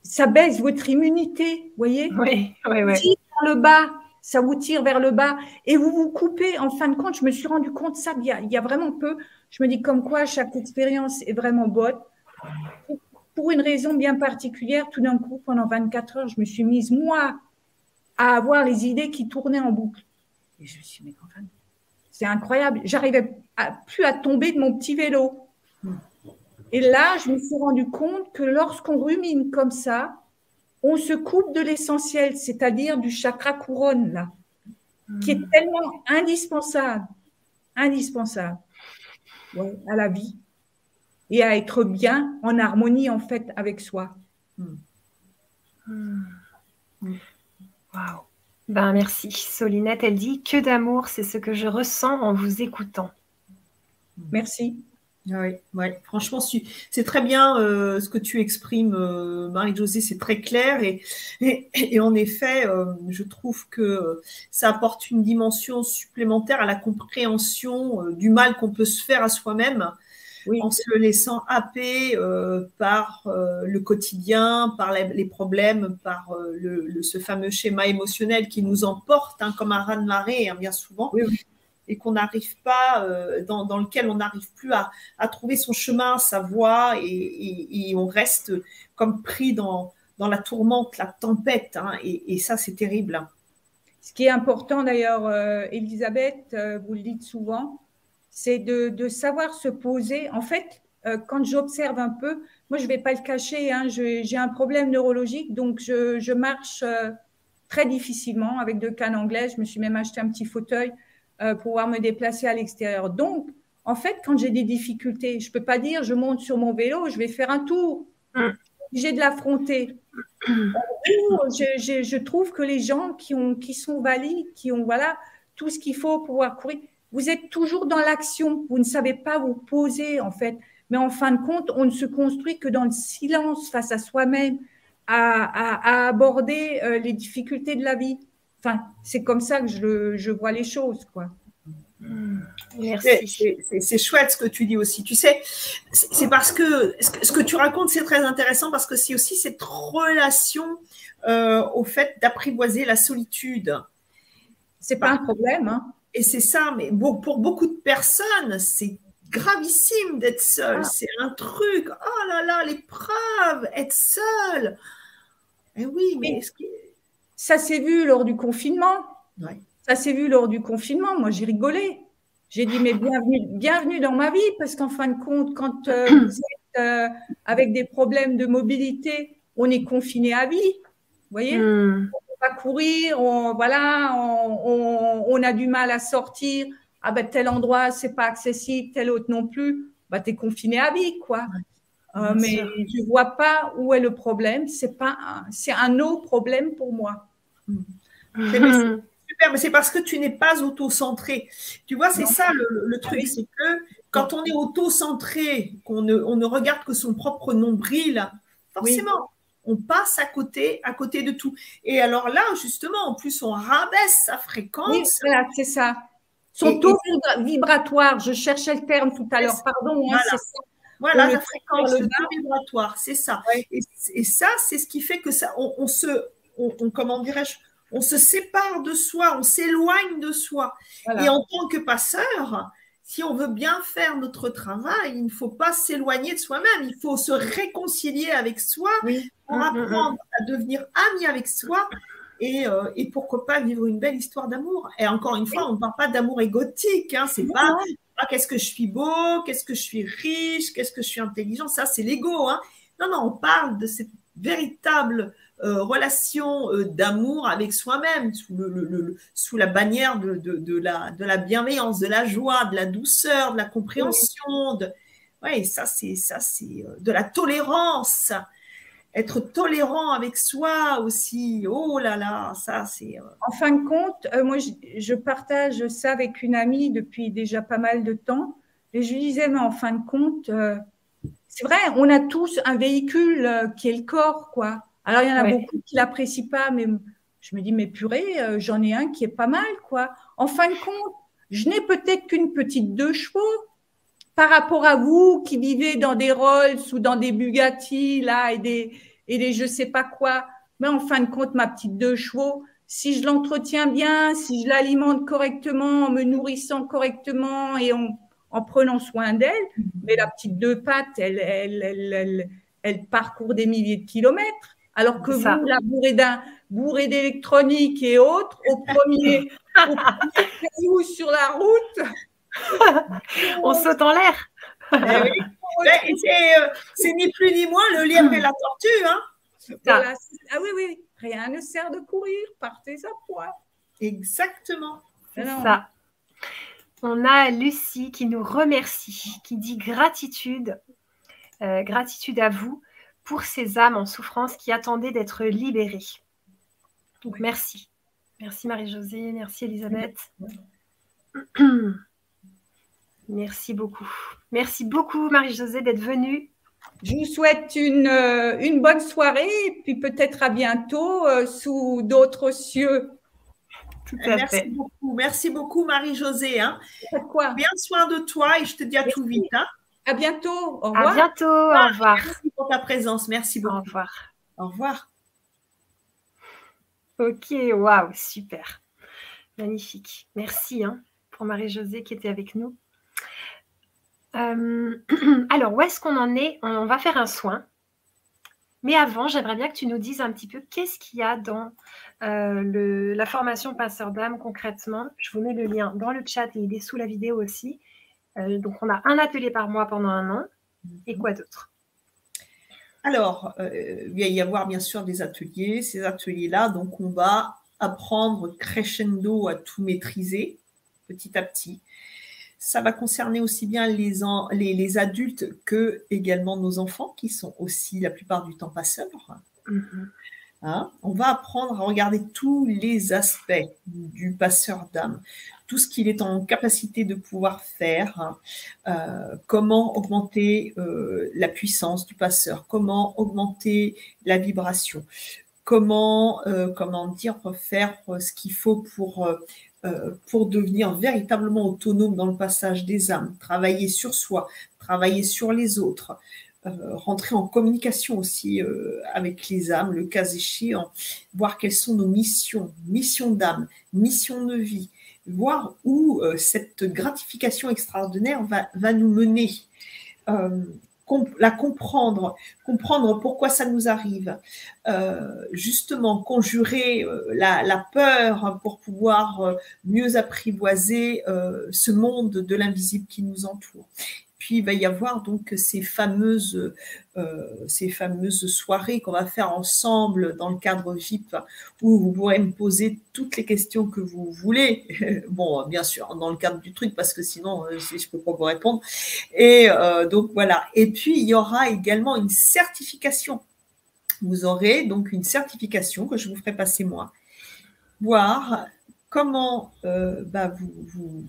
ça baisse votre immunité, vous voyez? Oui, oui, oui. tire vers le bas, ça vous tire vers le bas et vous vous coupez. En fin de compte, je me suis rendu compte ça il y a, vraiment peu. Je me dis comme quoi chaque expérience est vraiment bonne. Pour une raison bien particulière, tout d'un coup, pendant 24 heures, je me suis mise, moi, à avoir les idées qui tournaient en boucle. Et je me suis dit, mais c'est incroyable. J'arrivais plus à tomber de mon petit vélo. Et là, je me suis rendu compte que lorsqu'on rumine comme ça, on se coupe de l'essentiel, c'est-à-dire du chakra couronne, là, qui est tellement indispensable, indispensable ouais, à la vie et à être bien en harmonie, en fait, avec soi. Hmm. Waouh. Ben merci. Solinette, elle dit que d'amour, c'est ce que je ressens en vous écoutant. Merci. Oui, ouais. franchement, c'est très bien euh, ce que tu exprimes, euh, Marie-Josée, c'est très clair et, et, et en effet, euh, je trouve que ça apporte une dimension supplémentaire à la compréhension du mal qu'on peut se faire à soi-même Oui. en se laissant happer par le quotidien, par les, les problèmes, par le, le- ce fameux schéma émotionnel qui nous emporte hein, comme un raz-de-marée hein, bien souvent. Oui, oui. Et qu'on n'arrive pas, euh, dans, lequel on n'arrive plus à, trouver son chemin, sa voie, et, on reste comme pris dans, la tourmente, la tempête. hein, et, ça, c'est terrible. Ce qui est important d'ailleurs, euh, Elisabeth, euh, vous le dites souvent, c'est de, savoir se poser. En fait, quand j'observe un peu, moi je ne vais pas le cacher, hein, j'ai un problème neurologique, donc je, je marche très difficilement avec deux cannes anglaises. Je me suis même acheté un petit fauteuil euh, pouvoir me déplacer à l'extérieur. Donc, en fait, quand j'ai des difficultés, je ne peux pas dire je monte sur mon vélo, je vais faire un tour. J'ai de l'affronter. je, je- trouve que les gens qui, ont, qui sont valides, qui ont voilà, tout ce qu'il faut pour pouvoir courir, vous êtes toujours dans l'action. Vous ne savez pas vous poser, en fait. Mais en fin de compte, on ne se construit que dans le silence face à soi-même, à aborder euh, les difficultés de la vie. Enfin, c'est comme ça que je, le- je vois les choses, quoi. C'est- Merci. C'est chouette ce que tu dis aussi. Tu sais, c'est parce que ce, que tu racontes, c'est très intéressant parce que c'est aussi cette relation euh, au fait d'apprivoiser la solitude. C'est pas un problème, hein. Et c'est ça, mais pour beaucoup de personnes, c'est gravissime d'être seul. Ah. C'est un truc. Oh là là, l'épreuve, être seul. Eh oui, mais. Ça s'est vu lors du confinement. Ouais. Ça s'est vu lors du confinement. Moi, j'ai rigolé. J'ai dit, mais bienvenue, bienvenue dans ma vie, parce qu'en fin de compte, quand euh, vous êtes euh, avec des problèmes de mobilité, on est confiné à vie. Vous voyez? Hmm. On va courir, on, voilà, on, on- on a du mal à sortir. Ah ben, tel endroit, c'est pas accessible, tel autre non plus. Bah, tu es confiné à vie, quoi. Euh, mais sûr. je vois pas où est le problème. C'est pas, un- c'est un autre problème pour moi. C'est- mais c'est super, mais c'est parce que tu n'es pas auto-centré. Tu vois, c'est ça le, truc, c'est que quand on est auto-centré, qu'on ne, on ne regarde que son propre nombril, forcément, on passe à côté, à côté de tout. Et alors là, justement, en plus, on rabaisse sa Oui, fréquence. voilà, c'est ça. Son Et- taux vibra- vibratoire, je cherchais le terme tout à l'heure, pardon. hein, Voilà. ça. Voilà, la fréquence, le le taux vibratoire, c'est ça. Ouais. Et, et ça, c'est ce qui fait que ça, on, on se, on, on- comment dirais-je, on se sépare de soi, on s'éloigne de soi. Voilà. Et en tant que passeur, si on veut bien faire notre travail, il ne faut pas s'éloigner de soi-même, il faut se réconcilier avec soi Oui. pour Mm, mm, mm. apprendre à devenir ami avec soi et, et, pourquoi pas vivre une belle histoire d'amour. Et encore une fois, on ne parle pas d'amour égotique, hein, c'est pas qu'est-ce que je suis beau, qu'est-ce que je suis riche, qu'est-ce que je suis intelligent, ça c'est l'ego. Hein. Non, non, on parle de cette véritable euh, relation euh, d'amour avec soi-même, sous, le, sous, la bannière de, de, la, de, la, bienveillance, de la joie, de la douceur, de la compréhension. De... Oui, ça, c'est ça, c'est euh, de la tolérance. Être tolérant avec soi aussi. Oh là là, ça, c'est. En fin de compte, moi, je, je, partage ça avec une amie depuis déjà pas mal de temps. Et je lui disais, mais en fin de compte, c'est vrai, on a tous un véhicule qui est le corps, quoi. Alors, il y en a beaucoup qui l'apprécient pas, mais je me dis, mais purée, euh, j'en ai un qui est pas mal, quoi. En fin de compte, je n'ai peut-être qu'une petite deux chevaux par rapport à vous qui vivez dans des Rolls ou dans des Bugatti, là, et des, et des je sais pas quoi. Mais en fin de compte, ma petite deux chevaux, si je l'entretiens bien, si je l'alimente correctement, en me nourrissant correctement et en, en prenant soin d'elle, mais la petite deux pattes, elle, elle, elle, elle parcourt des milliers de kilomètres. Alors que vous, la bourrée d'un bourré d'électronique et autres, au premier, au sur la route, on saute en l'air. Eh ben, euh, c'est ni plus ni moins le lièvre et la tortue. Hein. ah oui, oui, rien ne sert de courir, partez à poids. Exactement. C'est ça. On a Lucie qui nous remercie, qui dit gratitude, euh, gratitude à vous pour ces âmes en souffrance qui attendaient d'être libérées. Donc, merci. Merci Marie-Josée, merci Elisabeth. Merci beaucoup. Merci beaucoup Marie-Josée d'être venue. Je vous souhaite une, euh, une bonne soirée et puis peut-être à bientôt euh, sous d'autres cieux. Tout à merci fait. beaucoup, merci beaucoup Marie-Josée. Hein. Bien soin de toi et je te dis à tout vite. Hein. À bientôt. Au revoir. À bientôt. Au revoir. Merci pour ta présence. Merci beaucoup. Au revoir. Au revoir. Ok, waouh, super. Magnifique. Merci hein, pour Marie-Josée qui était avec nous. Euh, alors, où est-ce qu'on en est? On va faire un soin. Mais avant, j'aimerais bien que tu nous dises un petit peu qu'est-ce qu'il y a dans euh, la formation Passeur d'âme concrètement. Je vous mets le lien dans le chat et il est sous la vidéo aussi. Euh, donc, on a un atelier par mois pendant un an. Et quoi d'autre? Alors, euh, il va y avoir bien sûr des ateliers. Ces ateliers-là, donc, on va apprendre crescendo à tout maîtriser petit à petit. Ça va concerner aussi bien les, les, adultes que également nos enfants, qui sont aussi la plupart du temps passeurs. Mm-hmm. Hein. On va apprendre à regarder tous les aspects du passeur d'âme, tout ce qu'il est en capacité de pouvoir faire, euh, comment augmenter euh, la puissance du passeur, comment augmenter la vibration, comment, euh, dire, faire ce qu'il faut pour devenir véritablement autonome dans le passage des âmes, travailler sur soi, travailler sur les autres, rentrer en communication aussi avec les âmes, le cas échéant, voir quelles sont nos missions, missions d'âme, missions de vie, voir où euh, cette gratification extraordinaire va, va nous mener. Euh, la comprendre, comprendre pourquoi ça nous arrive, euh, justement conjurer la, la, peur pour pouvoir mieux apprivoiser ce monde de l'invisible qui nous entoure. Puis il va y avoir donc ces fameuses, euh, ces fameuses soirées qu'on va faire ensemble dans le cadre VIP où vous pourrez me poser toutes les questions que vous voulez. Bon, bien sûr, dans le cadre du truc parce que sinon euh, je ne peux pas vous répondre. Et euh, donc voilà. Et puis il y aura également une certification. Vous aurez donc une certification que je vous ferai passer moi. Voir comment bah, vous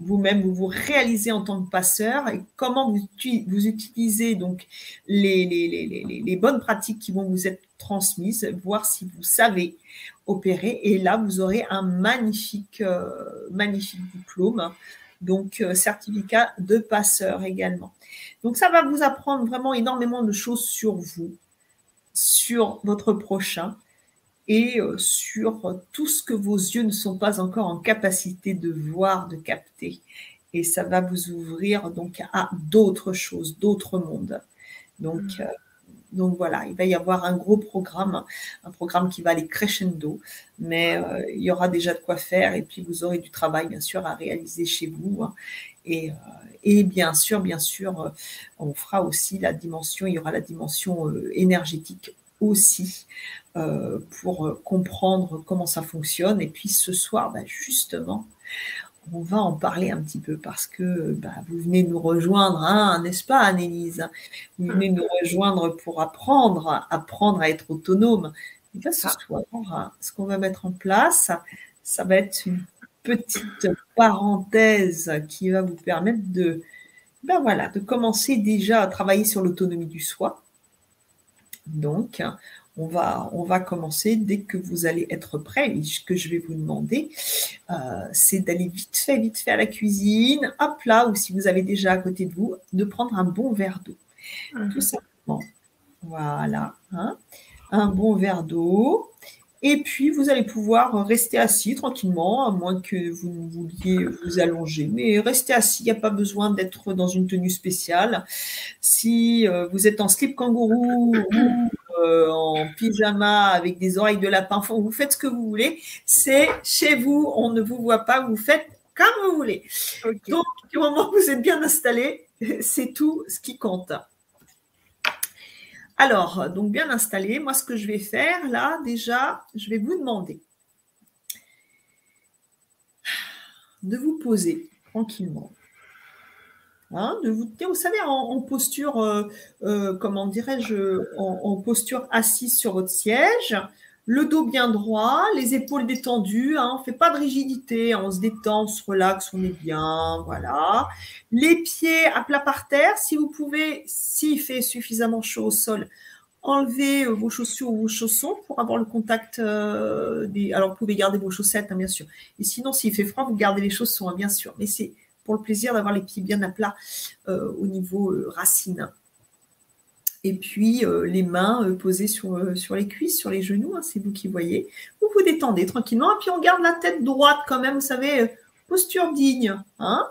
vous-même, vous vous réalisez en tant que passeur et comment vous, utilisez donc les, bonnes pratiques qui vont vous être transmises, voir si vous savez opérer. Et là, vous aurez un magnifique, euh, magnifique diplôme, donc euh, certificat de passeur également. Donc ça va vous apprendre vraiment énormément de choses sur vous, sur votre prochain, et euh, sur tout ce que vos yeux ne sont pas encore en capacité de voir, de capter. Et ça va vous ouvrir donc à d'autres choses, d'autres mondes. Donc, mm. euh, Donc voilà, il va y avoir un gros programme, un programme qui va aller crescendo, mais euh, il y aura déjà de quoi faire et puis vous aurez du travail bien sûr à réaliser chez vous. Hein. Et, euh, et, bien sûr, bien sûr, on fera aussi la dimension, il y aura la dimension énergétique aussi pour comprendre comment ça fonctionne. Et puis ce soir, bah, justement, on va en parler un petit peu parce que bah, vous venez nous rejoindre, hein, n'est-ce pas, Annelise? Vous venez nous rejoindre pour apprendre, apprendre à être autonome. Et là, ce soir, ce qu'on va mettre en place, ça va être une petite parenthèse qui va vous permettre de, ben voilà, de commencer déjà à travailler sur l'autonomie du soi. Donc, on va, on va commencer dès que vous allez être prêt. ce que je vais vous demander, euh, c'est d'aller vite fait, vite fait à la cuisine, hop là, ou si vous avez déjà à côté de vous, de prendre un bon verre d'eau. Mhm. Tout simplement. Voilà. Hein. un bon verre d'eau. Et puis, vous allez pouvoir rester assis tranquillement, à moins que vous ne vouliez vous allonger. Mais restez assis, il n'y a pas besoin d'être dans une tenue spéciale. Si euh, vous êtes en slip kangourou ou euh, en pyjama avec des oreilles de lapin, vous faites ce que vous voulez. C'est chez vous, on ne vous voit pas, vous faites comme vous voulez. Donc, du moment où vous êtes bien installé, c'est tout ce qui compte. Alors, donc bien installé, moi ce que je vais faire là, déjà, je vais vous demander de vous poser tranquillement Hein, de vous, vous savez, en, posture, euh, euh, comment dirais-je, en, posture assise sur votre siège, le dos bien droit, les épaules détendues, hein, on ne fait pas de rigidité, on se détend, on se relaxe, on est bien, voilà. Les pieds à plat par terre, si vous pouvez, s'il fait suffisamment chaud au sol, enlevez euh, vos chaussures ou vos chaussons pour avoir le contact des... Alors, vous pouvez garder vos chaussettes, hein, bien sûr. Et sinon, s'il fait froid, vous gardez les chaussons, bien sûr. Mais c'est pour le plaisir d'avoir les pieds bien à plat euh, au niveau euh, racine. Et puis euh, les mains posées sur, sur les cuisses, sur les genoux, hein, c'est vous qui voyez. Vous vous détendez tranquillement, et puis on garde la tête droite quand même, vous savez, posture digne, hein,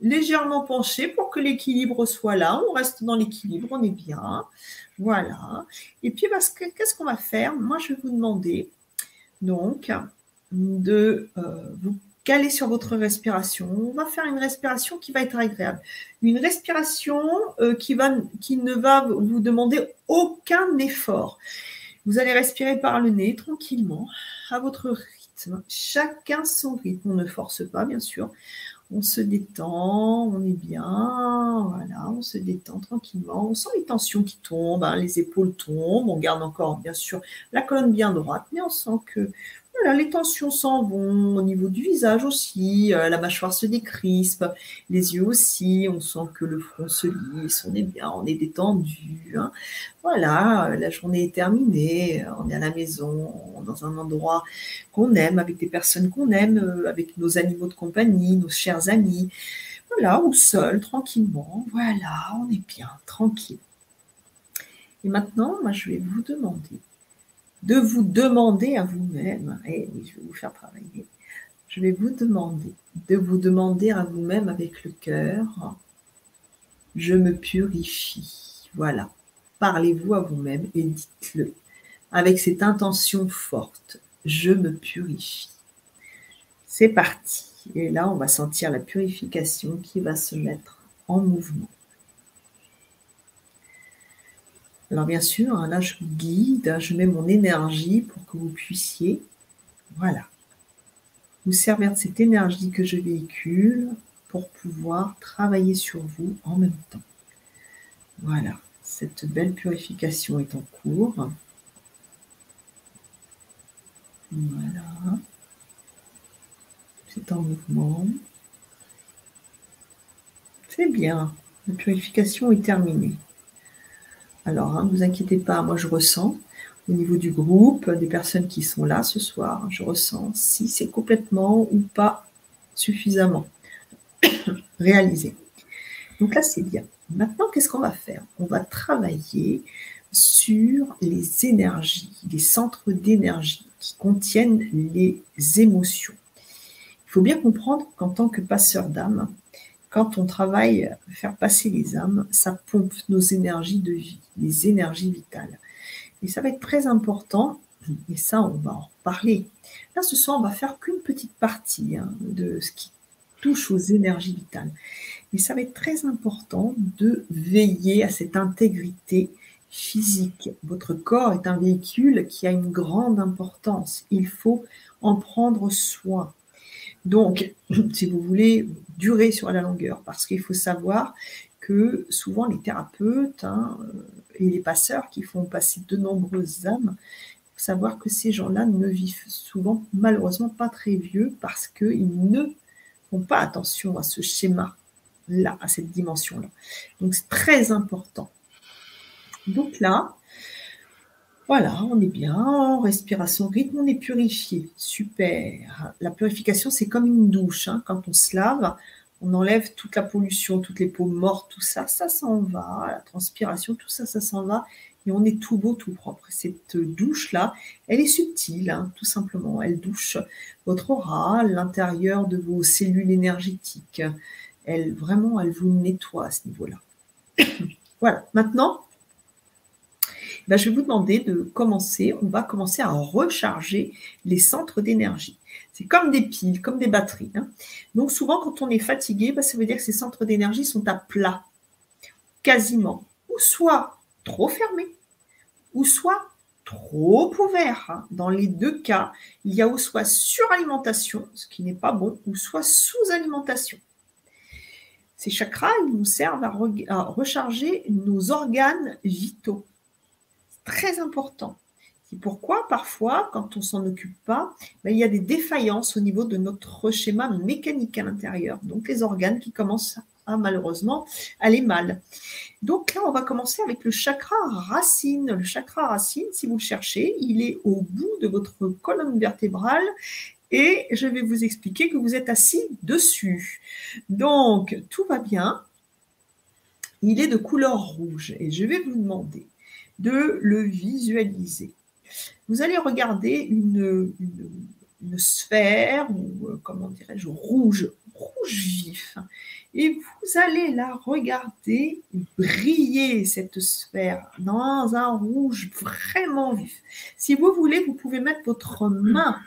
légèrement penchée pour que l'équilibre soit là. On reste dans l'équilibre, on est bien. Voilà. Et puis, qu'est-ce qu'on va faire? Moi, je vais vous demander donc de vous caler sur votre respiration. On va faire une respiration qui va être agréable. Une respiration euh, qui ne va vous demander aucun effort. Vous allez respirer par le nez tranquillement, à votre rythme. Chacun son rythme. On ne force pas, bien sûr. On se détend, on est bien, voilà, on se détend tranquillement. On sent les tensions qui tombent, hein, les épaules tombent. On garde encore, bien sûr, la colonne bien droite, mais on sent que les tensions s'en vont au niveau du visage aussi, euh, la mâchoire se décrispe, les yeux aussi, on sent que le front se lisse, on est bien, on est détendu. Hein. Voilà, la journée est terminée, on est à la maison, dans un endroit qu'on aime, avec des personnes qu'on aime, euh, avec nos animaux de compagnie, nos chers amis. Voilà, ou seul, tranquillement. Voilà, on est bien, tranquille. Et maintenant, moi, je vais vous demander de vous demander à vous-même, et je vais vous faire travailler, je vais vous demander de vous demander à vous-même avec le cœur, je me purifie. Voilà. Parlez-vous à vous-même et dites-le avec cette intention forte, je me purifie. C'est parti. Et là, on va sentir la purification qui va se mettre en mouvement. Alors bien sûr, hein, là je vous guide, hein, je mets mon énergie pour que vous puissiez, voilà, vous servir de cette énergie que je véhicule pour pouvoir travailler sur vous en même temps. Voilà, cette belle purification est en cours. Voilà. C'est en mouvement. C'est bien. La purification est terminée. Alors, ne hein, vous inquiétez pas, moi je ressens au niveau du groupe, des personnes qui sont là ce soir, je ressens si c'est complètement ou pas suffisamment réalisé. Donc là, c'est bien. Maintenant, qu'est-ce qu'on va faire? On va travailler sur les énergies, les centres d'énergie qui contiennent les émotions. Il faut bien comprendre qu'en tant que passeur d'âme, quand on travaille faire passer les âmes, ça pompe nos énergies de vie, les énergies vitales. Et ça va être très important, et ça, on va en reparler. Là, ce soir, on va faire qu'une petite partie hein, de ce qui touche aux énergies vitales. Mais ça va être très important de veiller à cette intégrité physique. Votre corps est un véhicule qui a une grande importance. Il faut en prendre soin. Donc, si vous voulez durer sur la longueur, parce qu'il faut savoir que souvent les thérapeutes hein, et les passeurs qui font passer de nombreuses âmes, il faut savoir que ces gens-là ne vivent souvent malheureusement pas très vieux parce qu'ils ne font pas attention à ce schéma-là, à cette dimension-là. Donc c'est très important. Donc là, voilà, on est bien, respiration, rythme, on est purifié. Super. La purification, c'est comme une douche. Hein. Quand on se lave, on enlève toute la pollution, toutes les peaux mortes, tout ça, ça s'en va. La transpiration, tout ça, ça s'en va. Et on est tout beau, tout propre. Cette douche-là, elle est subtile, hein, tout simplement. Elle douche votre aura, l'intérieur de vos cellules énergétiques. Elle, vraiment, elle vous nettoie à ce niveau-là. voilà. Maintenant, ben, je vais vous demander de commencer, on va commencer à recharger les centres d'énergie. C'est comme des piles, comme des batteries. Hein. Donc souvent, quand on est fatigué, ben, ça veut dire que ces centres d'énergie sont à plat, quasiment, ou soit trop fermés, ou soit trop ouverts. Hein. Dans les deux cas, il y a ou soit suralimentation, ce qui n'est pas bon, ou soit sous-alimentation. Ces chakras, ils nous servent à recharger nos organes vitaux très important. C'est pourquoi parfois, quand on s'en occupe pas, ben, il y a des défaillances au niveau de notre schéma mécanique à l'intérieur. Donc les organes qui commencent à malheureusement aller mal. Donc là, on va commencer avec le chakra racine. Le chakra racine, si vous le cherchez, il est au bout de votre colonne vertébrale et je vais vous expliquer que vous êtes assis dessus. Donc, tout va bien. Il est de couleur rouge et je vais vous demander de le visualiser. Vous allez regarder une, sphère, ou euh, comment dirais-je, rouge, rouge vif. Et vous allez la regarder briller, cette sphère, dans un rouge vraiment vif. Si vous voulez, vous pouvez mettre votre main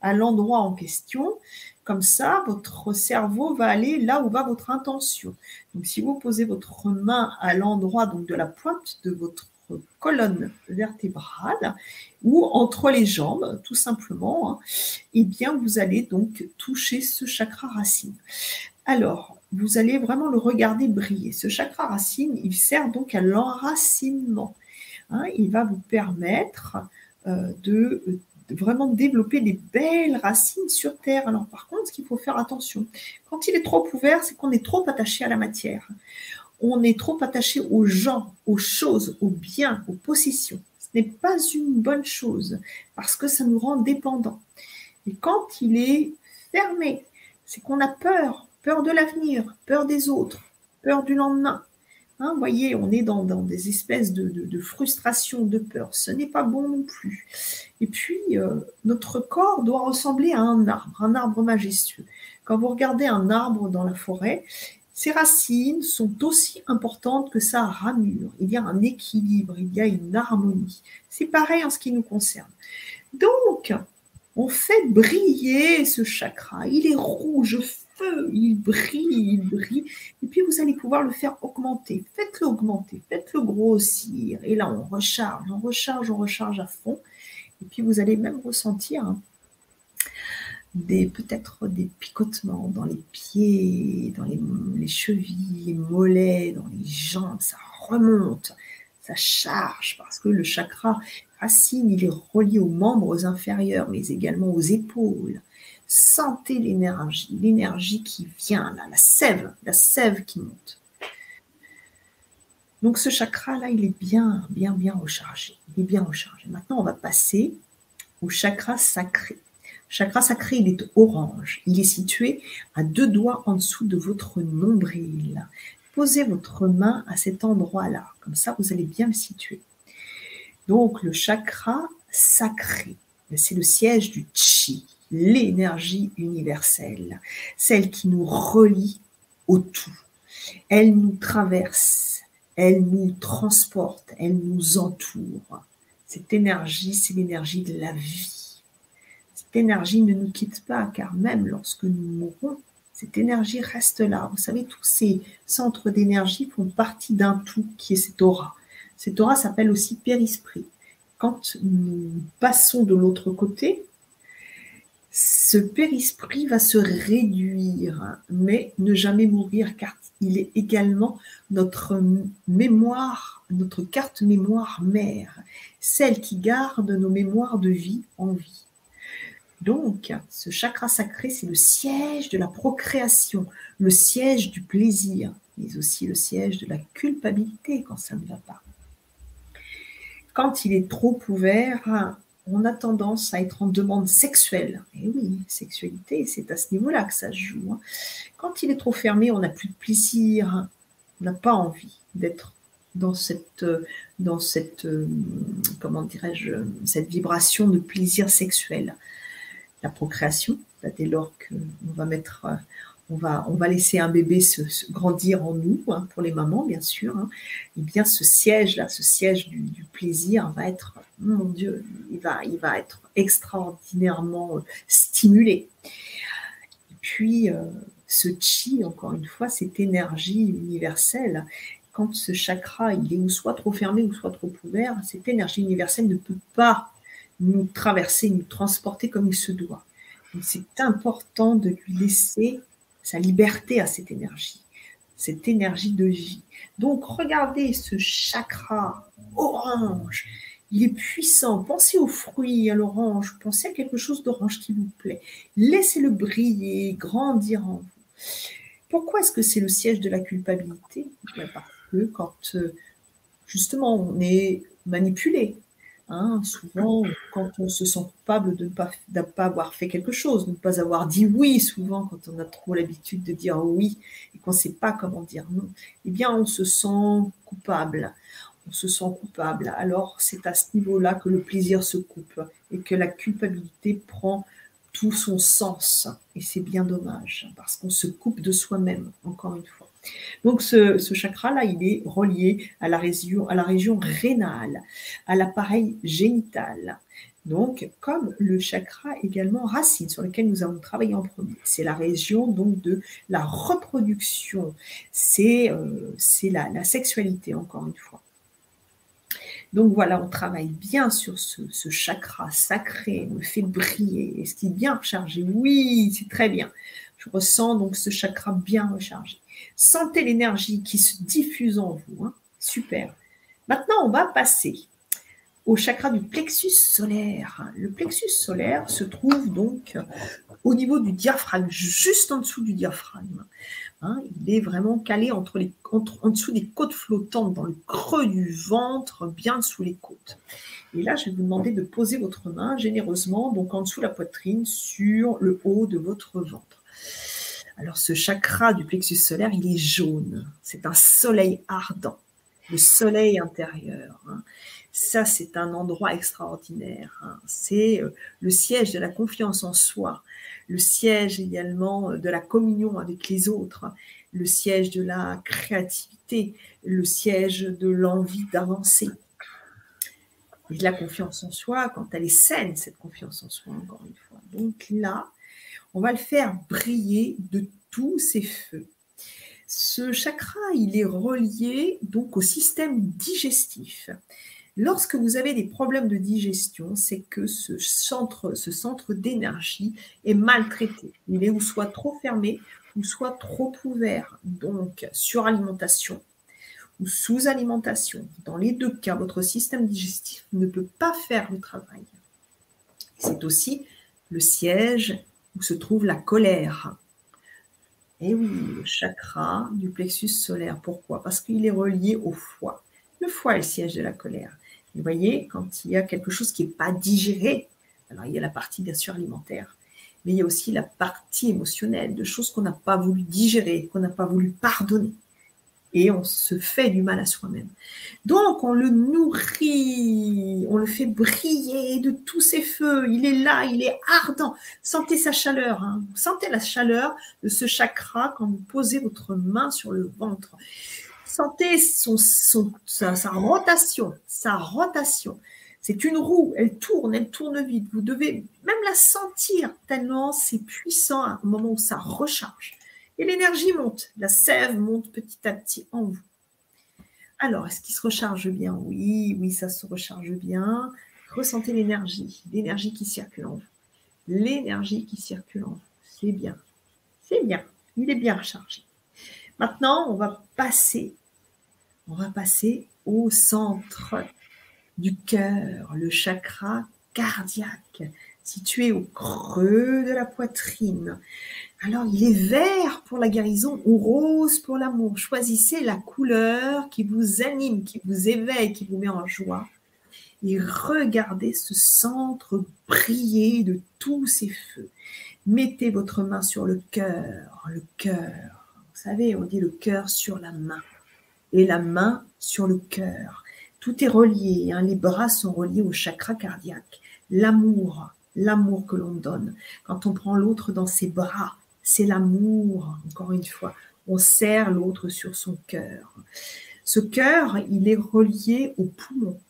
à l'endroit en question. Comme ça, votre cerveau va aller là où va votre intention. Donc, si vous posez votre main à l'endroit donc de la pointe de votre colonne vertébrale ou entre les jambes, tout simplement, hein, eh bien, vous allez donc toucher ce chakra racine. Alors, vous allez vraiment le regarder briller. Ce chakra racine, il sert donc à l'enracinement. Hein. il va vous permettre euh, de, de, vraiment développer des belles racines sur Terre. Alors, par contre, ce qu'il faut faire attention, quand il est trop ouvert, c'est qu'on est trop attaché à la matière on est trop attaché aux gens, aux choses, aux biens, aux possessions. Ce n'est pas une bonne chose parce que ça nous rend dépendants. Et quand il est fermé, c'est qu'on a peur, peur de l'avenir, peur des autres, peur du lendemain. Hein, voyez, on est dans, des espèces de, frustration, de peur. Ce n'est pas bon non plus. Et puis, euh, notre corps doit ressembler à un arbre, un arbre majestueux. Quand vous regardez un arbre dans la forêt, ces racines sont aussi importantes que sa ramure. Il y a un équilibre, il y a une harmonie. C'est pareil en ce qui nous concerne. Donc, on fait briller ce chakra. Il est rouge feu, il brille, il brille. Et puis, vous allez pouvoir le faire augmenter. Faites-le augmenter, faites-le grossir. Et là, on recharge, on recharge, on recharge à fond. Et puis, vous allez même ressentir peut-être des picotements dans les pieds, dans les, chevilles, les mollets, dans les jambes, ça remonte, ça charge parce que le chakra racine, il est relié aux membres inférieurs, mais également aux épaules. Sentez l'énergie, l'énergie qui vient là, la sève, la sève qui monte. Donc ce chakra-là, il est bien, bien, bien rechargé. Bien rechargé. Maintenant, on va passer au chakra sacré chakra sacré, il est orange. Il est situé à deux doigts en dessous de votre nombril. Posez votre main à cet endroit-là. Comme ça, vous allez bien le situer. Donc, le chakra sacré, c'est le siège du chi, l'énergie universelle, celle qui nous relie au tout. Elle nous traverse, elle nous transporte, elle nous entoure. Cette énergie, c'est l'énergie de la vie. Cette énergie ne nous quitte pas, car même lorsque nous mourrons, cette énergie reste là. Vous savez, tous ces centres d'énergie font partie d'un tout qui est cette aura. Cette aura s'appelle aussi périsprit. Quand nous passons de l'autre côté, ce périsprit va se réduire, mais ne jamais mourir, car il est également notre mémoire, notre carte mémoire mère, celle qui garde nos mémoires de vie en vie. Donc, ce chakra sacré, c'est le siège de la procréation, le siège du plaisir, mais aussi le siège de la culpabilité quand ça ne va pas. Quand il est trop ouvert, on a tendance à être en demande sexuelle. Et oui, sexualité, c'est à ce niveau-là que ça se joue. Hein. Quand il est trop fermé, on n'a plus de plaisir, on n'a pas envie d'être dans cette, dans cette, comment dirais-je, cette vibration de plaisir sexuel. La procréation, dès lors qu'on va mettre on va, on va laisser un bébé se, grandir en nous, hein, pour les mamans bien sûr, hein. et bien ce siège-là, ce siège du, plaisir va être, mon Dieu, il va, il va être extraordinairement euh, stimulé. Et puis, euh, ce chi, encore une fois, cette énergie universelle, quand ce chakra, il est ou soit trop fermé ou soit trop ouvert, cette énergie universelle ne peut pas nous traverser, nous transporter comme il se doit. c'est important de lui laisser sa liberté à cette énergie, cette énergie de vie. Donc regardez ce chakra orange, il est puissant. Pensez aux fruits, à l'orange, pensez à quelque chose d'orange qui vous plaît. Laissez-le briller, grandir en vous. Pourquoi est-ce que c'est le siège de la culpabilité? Ben, Parce que quand euh, justement on est manipulé, Hein, souvent, quand on se sent coupable de ne pas, pas, avoir fait quelque chose, de ne pas avoir dit oui, souvent quand on a trop l'habitude de dire oui et qu'on ne sait pas comment dire non, eh bien on se sent coupable. On se sent coupable. Alors c'est à ce niveau-là que le plaisir se coupe et que la culpabilité prend tout son sens. Et c'est bien dommage parce qu'on se coupe de soi-même, encore une fois. Donc ce, chakra-là, il est relié à la région, rénale, à l'appareil génital. Donc, comme le chakra également racine sur lequel nous avons travaillé en premier, c'est la région donc de la reproduction, c'est euh, la, sexualité encore une fois. Donc voilà, on travaille bien sur ce, ce chakra sacré, on le fait briller. Est-ce qu'il est bien rechargé? Oui, c'est très bien. Je ressens donc ce chakra bien rechargé. Sentez l'énergie qui se diffuse en vous. Hein. Super. Maintenant, on va passer au chakra du plexus solaire. Le plexus solaire se trouve donc au niveau du diaphragme, juste en dessous du diaphragme. Hein. il est vraiment calé entre les, en dessous des côtes flottantes, dans le creux du ventre, bien sous les côtes. Et là, je vais vous demander de poser votre main généreusement, donc en dessous de la poitrine, sur le haut de votre ventre. Alors ce chakra du plexus solaire, il est jaune. C'est un soleil ardent, le soleil intérieur. Hein. Ça, c'est un endroit extraordinaire. Hein. C'est euh, le siège de la confiance en soi, le siège également de la communion avec les autres, le siège de la créativité, le siège de l'envie d'avancer. Et de la confiance en soi, quand elle est saine, cette confiance en soi, encore une fois. Donc là, on va le faire briller de tous ses feux. Ce chakra, il est relié donc au système digestif. Lorsque vous avez des problèmes de digestion, c'est que ce centre, ce centre d'énergie est maltraité. Il est ou soit trop fermé ou soit trop ouvert. Donc, suralimentation ou sous-alimentation. Dans les deux cas, votre système digestif ne peut pas faire le travail. C'est aussi le siège où se trouve la colère. Et oui, le chakra du plexus solaire. Pourquoi? Parce qu'il est relié au foie. Le foie est le siège de la colère. Vous voyez, quand il y a quelque chose qui n'est pas digéré, alors il y a la partie bien sûr alimentaire, mais il y a aussi la partie émotionnelle, de choses qu'on n'a pas voulu digérer, qu'on n'a pas voulu pardonner. Et on se fait du mal à soi-même. Donc on le nourrit, on le fait briller de tous ses feux. Il est là, il est ardent. Sentez sa chaleur. Hein. Sentez la chaleur de ce chakra quand vous posez votre main sur le ventre. Sentez sa rotation, sa rotation. C'est une roue, elle tourne, elle tourne vite. Vous devez même la sentir tellement c'est puissant au moment où ça recharge. Et l'énergie monte, la sève monte petit à petit en vous. Alors, est-ce qu'il se recharge bien? Oui, oui, ça se recharge bien. Ressentez l'énergie, l'énergie qui circule en vous. L'énergie qui circule en vous. C'est bien. C'est bien. Il est bien rechargé. Maintenant, on va passer, on va passer au centre du cœur, le chakra cardiaque, situé au creux de la poitrine. Alors, il est vert pour la guérison ou rose pour l'amour. Choisissez la couleur qui vous anime, qui vous éveille, qui vous met en joie. Et regardez ce centre briller de tous ces feux. Mettez votre main sur le cœur, le cœur. Vous savez, on dit le cœur sur la main et la main sur le cœur. Tout est relié, hein. les bras sont reliés au chakra cardiaque. L'amour, l'amour que l'on donne. Quand on prend l'autre dans ses bras, c'est l'amour, encore une fois. On serre l'autre sur son cœur. Ce cœur, il est relié aux poumons.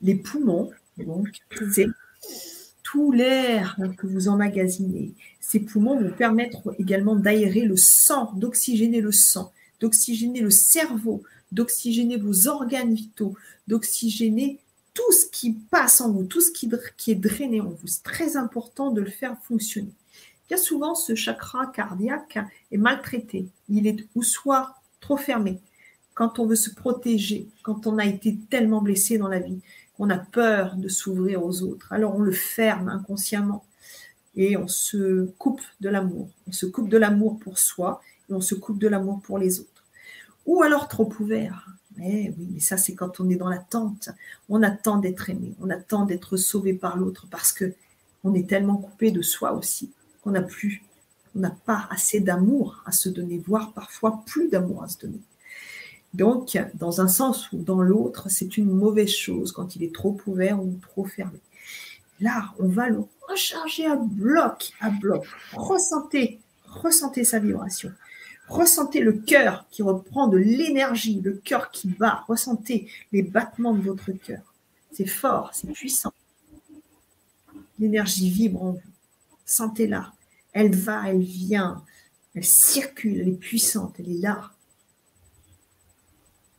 Les poumons, donc, c'est tout l'air que vous emmagasinez. Ces poumons vous permettent également d'aérer le sang, d'oxygéner le sang, d'oxygéner le cerveau, d'oxygéner vos organes vitaux, d'oxygéner tout ce qui passe en vous, tout ce qui, qui est drainé en vous. C'est très important de le faire fonctionner. Bien souvent, ce chakra cardiaque est maltraité. Il est ou soit trop fermé. Quand on veut se protéger, quand on a été tellement blessé dans la vie, qu'on a peur de s'ouvrir aux autres, alors on le ferme inconsciemment et on se coupe de l'amour. On se coupe de l'amour pour soi et on se coupe de l'amour pour les autres. Ou alors trop ouvert. Mais oui, mais ça c'est quand on est dans l'attente. On attend d'être aimé, on attend d'être sauvé par l'autre parce que on est tellement coupé de soi aussi on n'a plus, on n'a pas assez d'amour à se donner, voire parfois plus d'amour à se donner. Donc, dans un sens ou dans l'autre, c'est une mauvaise chose quand il est trop ouvert ou trop fermé. Là, on va le recharger à bloc, à bloc. Ressentez, ressentez sa vibration. Ressentez le cœur qui reprend de l'énergie, le cœur qui bat. Ressentez les battements de votre cœur. C'est fort, c'est puissant. L'énergie vibre en vous. Sentez-la. Elle va, elle vient, elle circule, elle est puissante, elle est là.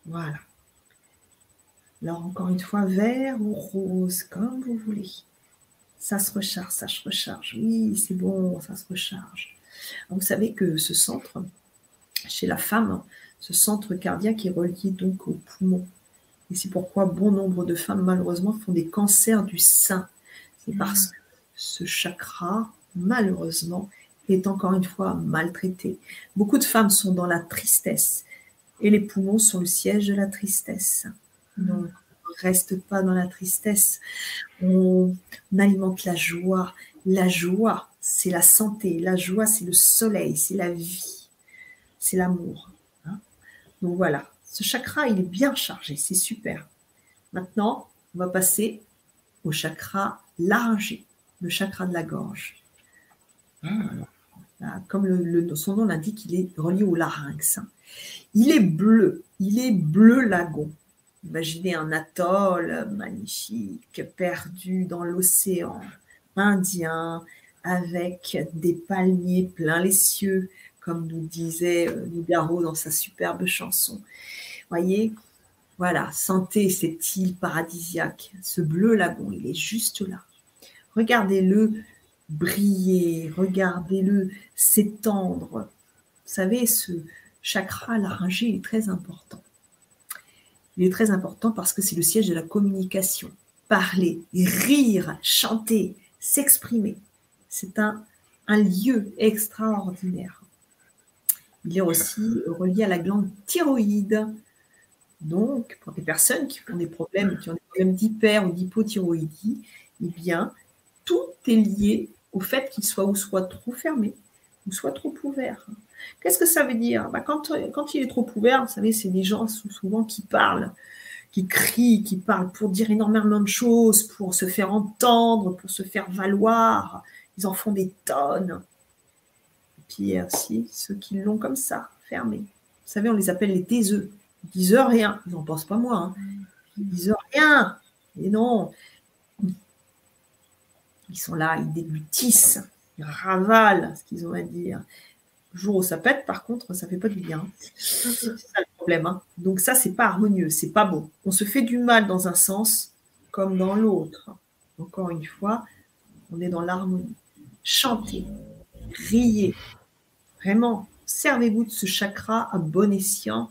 Voilà. Alors encore une fois, vert ou rose, comme vous voulez. Ça se recharge, ça se recharge. Oui, c'est bon, ça se recharge. vous savez que ce centre, chez la femme, ce centre cardiaque est relié donc au poumon. Et c'est pourquoi bon nombre de femmes, malheureusement, font des cancers du sein. C'est parce que ce chakra malheureusement, est encore une fois maltraité. Beaucoup de femmes sont dans la tristesse et les poumons sont le siège de la tristesse. Donc, on reste pas dans la tristesse. On, alimente la joie. La joie, c'est la santé. La joie, c'est le soleil, c'est la vie, c'est l'amour. Hein. Donc voilà, ce chakra, il est bien chargé, c'est super. Maintenant, on va passer au chakra laryngé, le chakra de la gorge. Ah, comme le, son nom l'indique, il est relié au larynx. Il est bleu, il est bleu lagon. Imaginez un atoll magnifique, perdu dans l'océan Indien, avec des palmiers plein les cieux, comme nous disait euh, Nougaro dans sa superbe chanson. Voyez, voilà, sentez cette île paradisiaque, ce bleu lagon, il est juste là. Regardez-le briller, regardez-le s'étendre. Vous savez, ce chakra laryngé est très important. Il est très important parce que c'est le siège de la communication. Parler, rire, chanter, s'exprimer. C'est un, un lieu extraordinaire. Il est aussi relié à la glande thyroïde. Donc, pour des personnes qui ont des problèmes, qui ont des problèmes d'hyper ou d'hypothyroïdie, eh bien, tout est lié au fait qu'il soit ou soit trop fermé, ou soit trop ouvert. Qu'est-ce que ça veut dire? Bah, quand, quand il est trop ouvert, vous savez, c'est des gens souvent qui parlent, qui crient, qui parlent pour dire énormément de choses, pour se faire entendre, pour se faire valoir. Ils en font des tonnes. Et puis aussi ceux qui l'ont comme ça, fermé. Vous savez, on les appelle les taiseux. Ils disent rien. Ils n'en pensent pas moi. Hein. Ils disent rien. Et non. Ils sont là, ils déglutissent, ils ravalent ce qu'ils ont à dire. Le jour où ça pète, par contre, ça fait pas du bien. C'est ça le problème. Hein. Donc ça, c'est pas harmonieux, c'est pas beau. On se fait du mal dans un sens comme dans l'autre. Encore une fois, on est dans l'harmonie. Chantez, riez. Vraiment, servez-vous de ce chakra à bon escient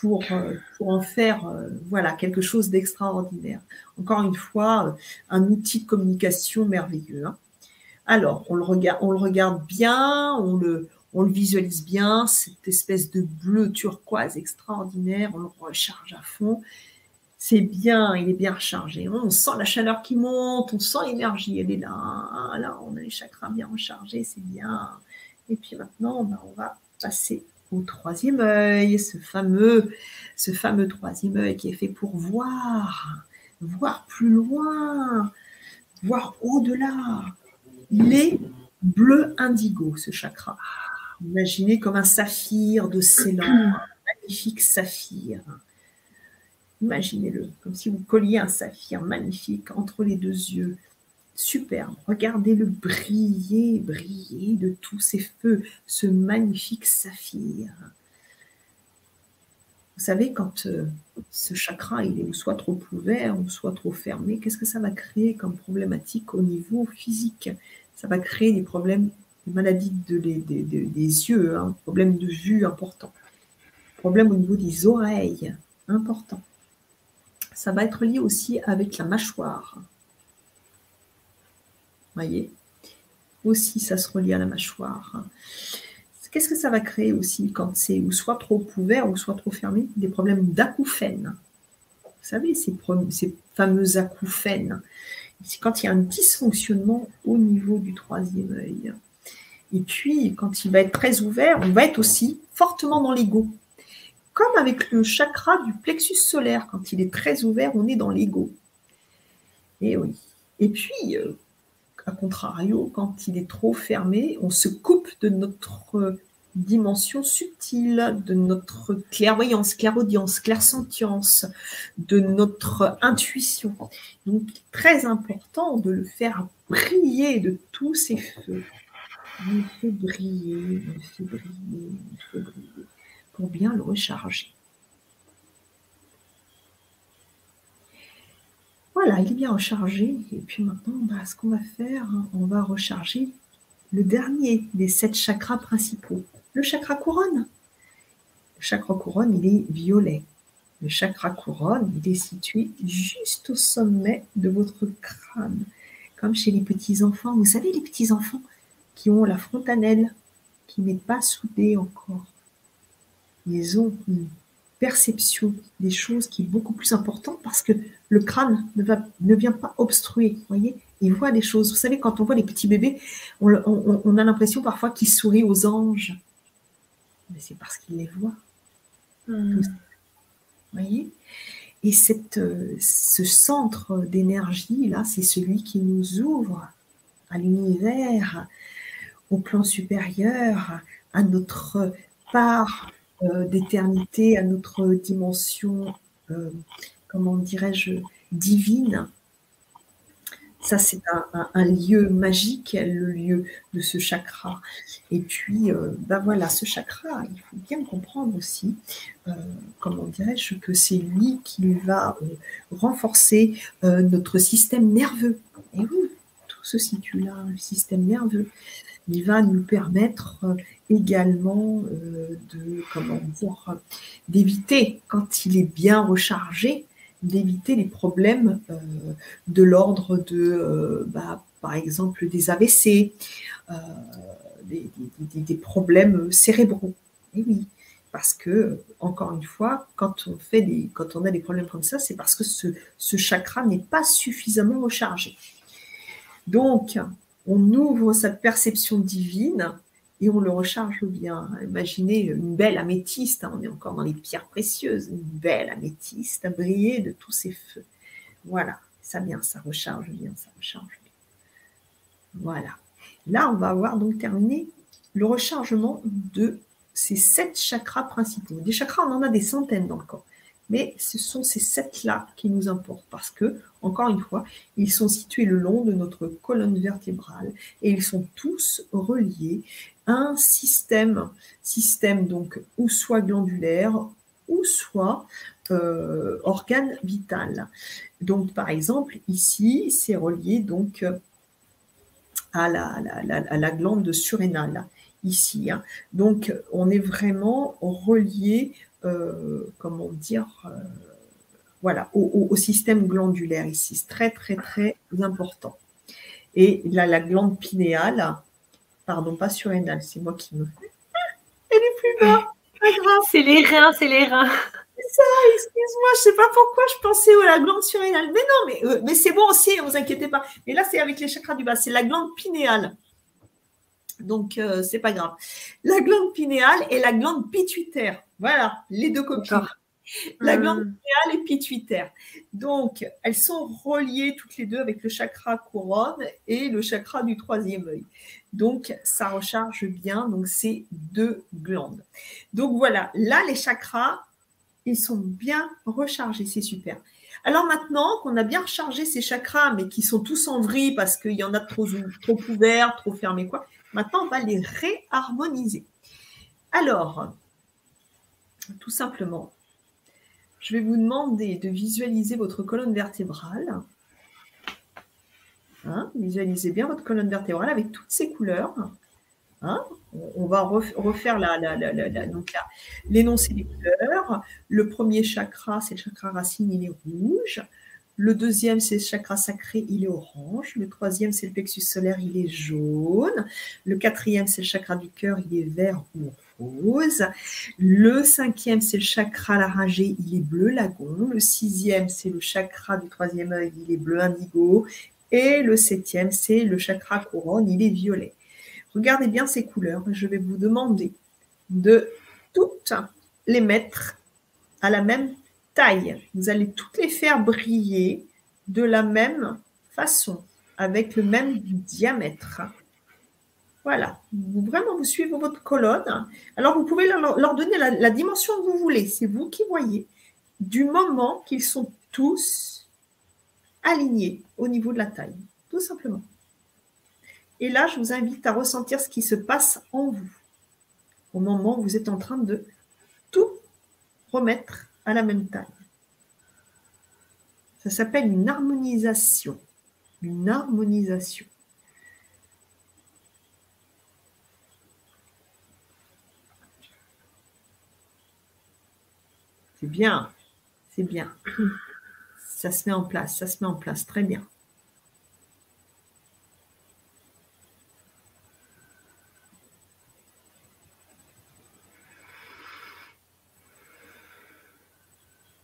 pour, euh, pour en faire euh, voilà, quelque chose d'extraordinaire. Encore une fois, euh, un outil de communication merveilleux. Hein. Alors, on le, regarde, on le regarde bien, on le, on le visualise bien, cette espèce de bleu turquoise extraordinaire, on le recharge à fond. C'est bien, il est bien rechargé. On sent la chaleur qui monte, on sent l'énergie, elle est là. Là, on a les chakras bien rechargés, c'est bien. Et puis maintenant, ben, on va passer au troisième œil, ce fameux, ce fameux troisième œil qui est fait pour voir, voir plus loin, voir au-delà. Il est bleu indigo, ce chakra. Imaginez comme un saphir de Ceylan, un magnifique saphir. Imaginez-le, comme si vous colliez un saphir magnifique entre les deux yeux superbe. Regardez-le briller, briller de tous ces feux, ce magnifique saphir. Vous savez, quand euh, ce chakra il est soit trop ouvert ou soit trop fermé, qu'est-ce que ça va créer comme problématique au niveau physique? Ça va créer des problèmes, des maladies de, des yeux, un hein, problème de vue important, problème au niveau des oreilles important. Ça va être lié aussi avec la mâchoire Aussi, ça se relie à la mâchoire. Qu'est-ce que ça va créer aussi quand c'est ou soit trop ouvert ou soit trop fermé? Des problèmes d'acouphènes. Vous savez, ces, ces fameux acouphènes. C'est quand il y a un dysfonctionnement au niveau du troisième œil. Et puis, quand il va être très ouvert, on va être aussi fortement dans l'ego. Comme avec le chakra du plexus solaire, quand il est très ouvert, on est dans l'ego. Et oui. Et puis, euh, a contrario, quand il est trop fermé, on se coupe de notre dimension subtile, de notre clairvoyance, clairaudience, clairsentience, de notre intuition. Donc, très important de le faire briller de tous ces feux. Il fait briller, il fait briller, il fait briller, pour bien le recharger. Voilà, il est bien rechargé. Et puis maintenant, bah, ce qu'on va faire, on va recharger le dernier des sept chakras principaux, le chakra couronne. Le chakra couronne, il est violet. Le chakra couronne, il est situé juste au sommet de votre crâne, comme chez les petits-enfants. Vous savez, les petits-enfants qui ont la fontanelle, qui n'est pas soudée encore. Ils ont perception des choses qui est beaucoup plus importante parce que le crâne ne, va, ne vient pas obstruer, voyez Il voit des choses. Vous savez, quand on voit les petits bébés, on, a l'impression parfois qu'ils sourient aux anges. Mais c'est parce qu'ils les voient. Hmm. Voyez? Et cette, euh, ce centre d'énergie, là, c'est celui qui nous ouvre à l'univers, au plan supérieur, à notre part d'éternité, à notre dimension, euh, comment dirais-je, divine. Ça, c'est un, lieu magique, le lieu de ce chakra. Et puis, euh, ben voilà, ce chakra, il faut bien comprendre aussi, comment dirais-je, que c'est lui qui va renforcer notre système nerveux. Et oui, tout se situe là, le système nerveux. Il va nous permettre également euh, de comment dire d'éviter quand il est bien rechargé d'éviter les problèmes euh, de l'ordre de euh, bah, par exemple des AVC des, problèmes cérébraux. Et oui parce que encore une fois quand on fait des quand on a des problèmes comme ça c'est parce que ce chakra n'est pas suffisamment rechargé. Donc on ouvre sa perception divine et on le recharge bien. Imaginez une belle améthyste, hein, on est encore dans les pierres précieuses, une belle améthyste à briller de tous ces feux. Voilà, ça bien, ça recharge bien, ça recharge bien. Voilà. Là, on va avoir donc terminé le rechargement de ces sept chakras principaux. Des chakras, on en a des centaines dans le corps. Mais ce sont ces sept-là qui nous importent parce que, encore une fois, ils sont situés le long de notre colonne vertébrale et ils sont tous reliés à un système, système donc ou soit glandulaire ou soit euh, organe vital. Donc, par exemple, ici, c'est relié donc à la, glande surrénale ici. Hein. Donc, on est vraiment relié, comment dire, euh, voilà, au, système glandulaire ici. C'est très, très, très important. Et là, la glande pinéale, pardon, pas surrénale, c'est moi qui me. Elle est plus bas. C'est les reins, c'est les reins. C'est ça, excuse-moi, je sais pas pourquoi je pensais à la glande surrénale. Mais non, mais, euh, mais c'est bon aussi, ne vous inquiétez pas. Mais là, c'est avec les chakras du bas, c'est la glande pinéale. Donc, euh, c'est pas grave. La glande pinéale et la glande pituitaire. Voilà, les deux copines. La hmm. glande pinéale et pituitaire. Donc, elles sont reliées toutes les deux avec le chakra couronne et le chakra du troisième œil. Donc, ça recharge bien. Donc, ces deux glandes. Donc, voilà. Là, les chakras, ils sont bien rechargés. C'est super. Alors maintenant qu'on a bien rechargé ces chakras, mais qui sont tous en vrille parce qu'il y en a trop, trop ouverts, trop fermés, quoi, Maintenant, on va les réharmoniser. Alors, tout simplement, je vais vous demander de visualiser votre colonne vertébrale. Hein, visualisez bien votre colonne vertébrale avec toutes ces couleurs. Hein. on va refaire l'énoncé des couleurs. Le premier chakra, c'est le chakra racine, il est rouge. Le deuxième, c'est le chakra sacré, il est orange. Le troisième, c'est le plexus solaire, il est jaune. Le quatrième, c'est le chakra du cœur, il est vert ou rose. Le cinquième, c'est le chakra laryngé, il est bleu lagon. Le sixième, c'est le chakra du troisième œil, il est bleu indigo. Et le septième, c'est le chakra couronne, il est violet. Regardez bien ces couleurs. Je vais vous demander de toutes les mettre à la même vous allez toutes les faire briller de la même façon, avec le même diamètre. Voilà, vous, vraiment, vous suivez votre colonne. Alors, vous pouvez leur, donner la, la, dimension que vous voulez, c'est vous qui voyez, du moment qu'ils sont tous alignés au niveau de la taille, tout simplement. Et là, je vous invite à ressentir ce qui se passe en vous, au moment où vous êtes en train de tout remettre à la même taille. Ça s'appelle une harmonisation. Une harmonisation. C'est bien, c'est bien. Ça se met en place, ça se met en place, très bien.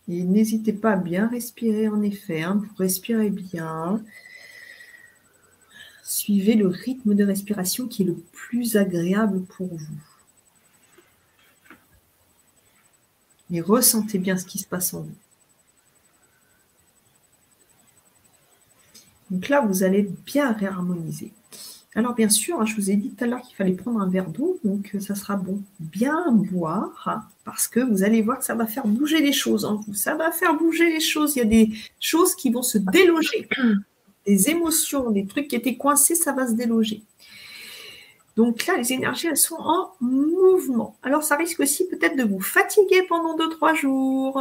Et n'hésitez pas à bien respirer en effet. Hein, vous respirez bien. Suivez le rythme de respiration qui est le plus agréable pour vous. Et ressentez bien ce qui se passe en vous. Donc là, vous allez bien réharmoniser. Alors bien sûr, hein, je vous ai dit tout à l'heure qu'il fallait prendre un verre d'eau, donc euh, ça sera bon. Bien boire, hein, parce que vous allez voir que ça va faire bouger les choses en vous. Ça va faire bouger les choses. Il y a des choses qui vont se déloger. Des émotions, des trucs qui étaient coincés, ça va se déloger. Donc là, les énergies, elles sont en mouvement. Alors ça risque aussi peut-être de vous fatiguer pendant 2-3 jours.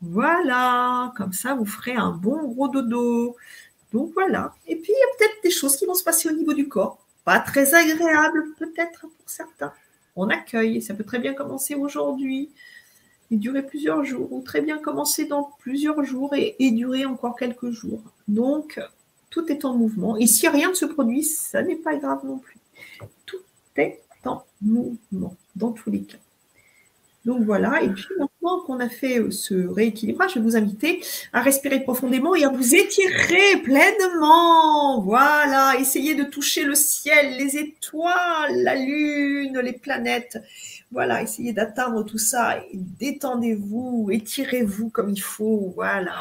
Voilà, comme ça, vous ferez un bon gros dodo. Donc voilà. Et puis, il y a peut-être des choses qui vont se passer au niveau du corps. Pas très agréables, peut-être pour certains. On accueille. Ça peut très bien commencer aujourd'hui et durer plusieurs jours, ou très bien commencer dans plusieurs jours et, durer encore quelques jours. Donc, tout est en mouvement. Et si rien ne se produit, ça n'est pas grave non plus. Tout est en mouvement, dans tous les cas. Donc voilà, et puis maintenant qu'on a fait ce rééquilibrage, je vais vous inviter à respirer profondément et à vous étirer pleinement. Voilà, essayez de toucher le ciel, les étoiles, la lune, les planètes. Voilà, essayez d'atteindre tout ça détendez-vous, étirez-vous comme il faut. Voilà.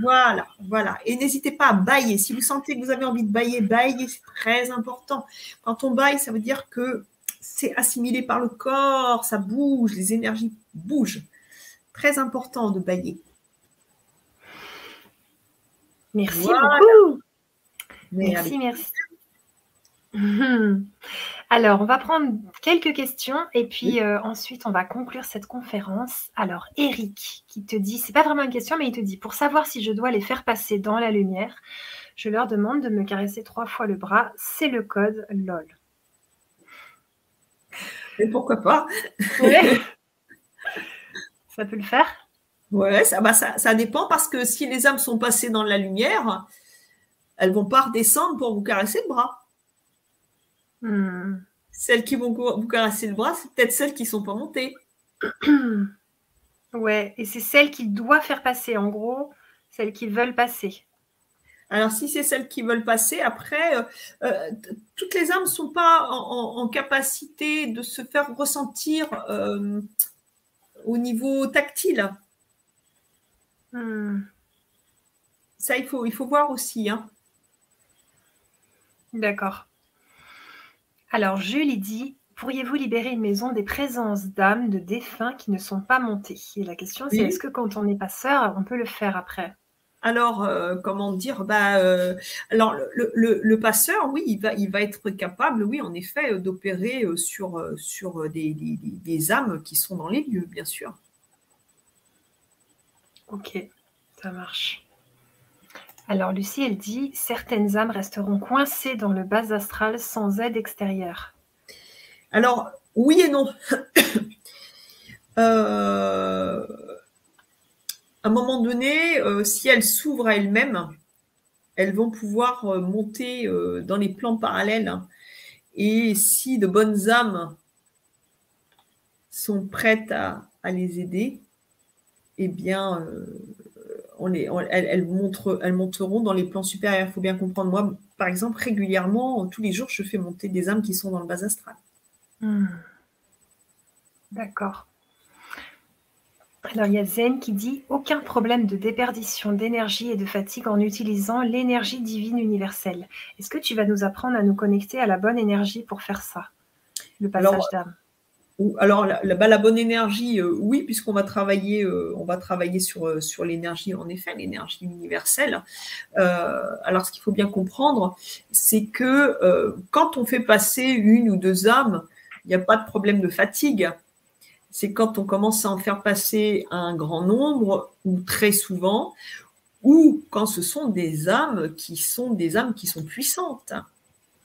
Voilà, voilà. Et n'hésitez pas à bailler. Si vous sentez que vous avez envie de bailler, bailler, c'est très important. Quand on baille, ça veut dire que c'est assimilé par le corps, ça bouge, les énergies bougent. Très important de bailler. Merci beaucoup. Merci, merci. Alors, on va prendre quelques questions et puis euh, ensuite on va conclure cette conférence. Alors, Eric qui te dit, c'est pas vraiment une question, mais il te dit, pour savoir si je dois les faire passer dans la lumière, je leur demande de me caresser trois fois le bras. C'est le code LOL. Et pourquoi pas? Ça peut le faire Ouais, ça, bah, ça, ça, dépend parce que si les âmes sont passées dans la lumière, elles vont pas redescendre pour vous caresser le bras. Hmm. Celles qui vont vous caresser le bras, c'est peut-être celles qui ne sont pas montées. ouais, et c'est celles qu'il doit faire passer, en gros, celles qui veulent passer. Alors, si c'est celles qui veulent passer, après, euh, euh, toutes les âmes ne sont pas en, capacité de se faire ressentir euh, au niveau tactile. Hmm. Ça, il faut, il faut voir aussi. Hein. D'accord. Alors, Jules, il dit Pourriez-vous libérer une maison des présences d'âmes de défunts qui ne sont pas montés Et la question, c'est est-ce que quand on est passeur, on peut le faire après? Alors, euh, comment dire bah, euh, Alors, le, passeur, oui, il va, il va être capable, oui, en effet, euh, d'opérer sur, sur des, des, âmes qui sont dans les lieux, bien sûr. Ok, ça marche. Alors, Lucie, elle dit certaines âmes resteront coincées dans le bas astral sans aide extérieure. Alors, oui et non. euh à un moment donné, euh, si elles s'ouvrent à elles-mêmes, elles vont pouvoir euh, monter euh, dans les plans parallèles. Et si de bonnes âmes sont prêtes à, les aider, eh bien, elles, monteront dans les plans supérieurs. Il faut bien comprendre, moi, par exemple, régulièrement, tous les jours, je fais monter des âmes qui sont dans le bas astral. Hmm. D'accord. Alors, il y a Zen qui dit aucun problème de déperdition d'énergie et de fatigue en utilisant l'énergie divine universelle. Est-ce que tu vas nous apprendre à nous connecter à la bonne énergie pour faire ça? Le passage d'âme. Alors, la, la, bah, bonne énergie, euh, oui, puisqu'on va travailler, euh, on va travailler sur, euh, sur l'énergie, en effet, l'énergie universelle. alors, ce qu'il faut bien comprendre, c'est que quand on fait passer une ou deux âmes, il n'y a pas de problème de fatigue c'est quand on commence à en faire passer un grand nombre ou très souvent, ou quand ce sont des âmes qui sont des âmes qui sont puissantes.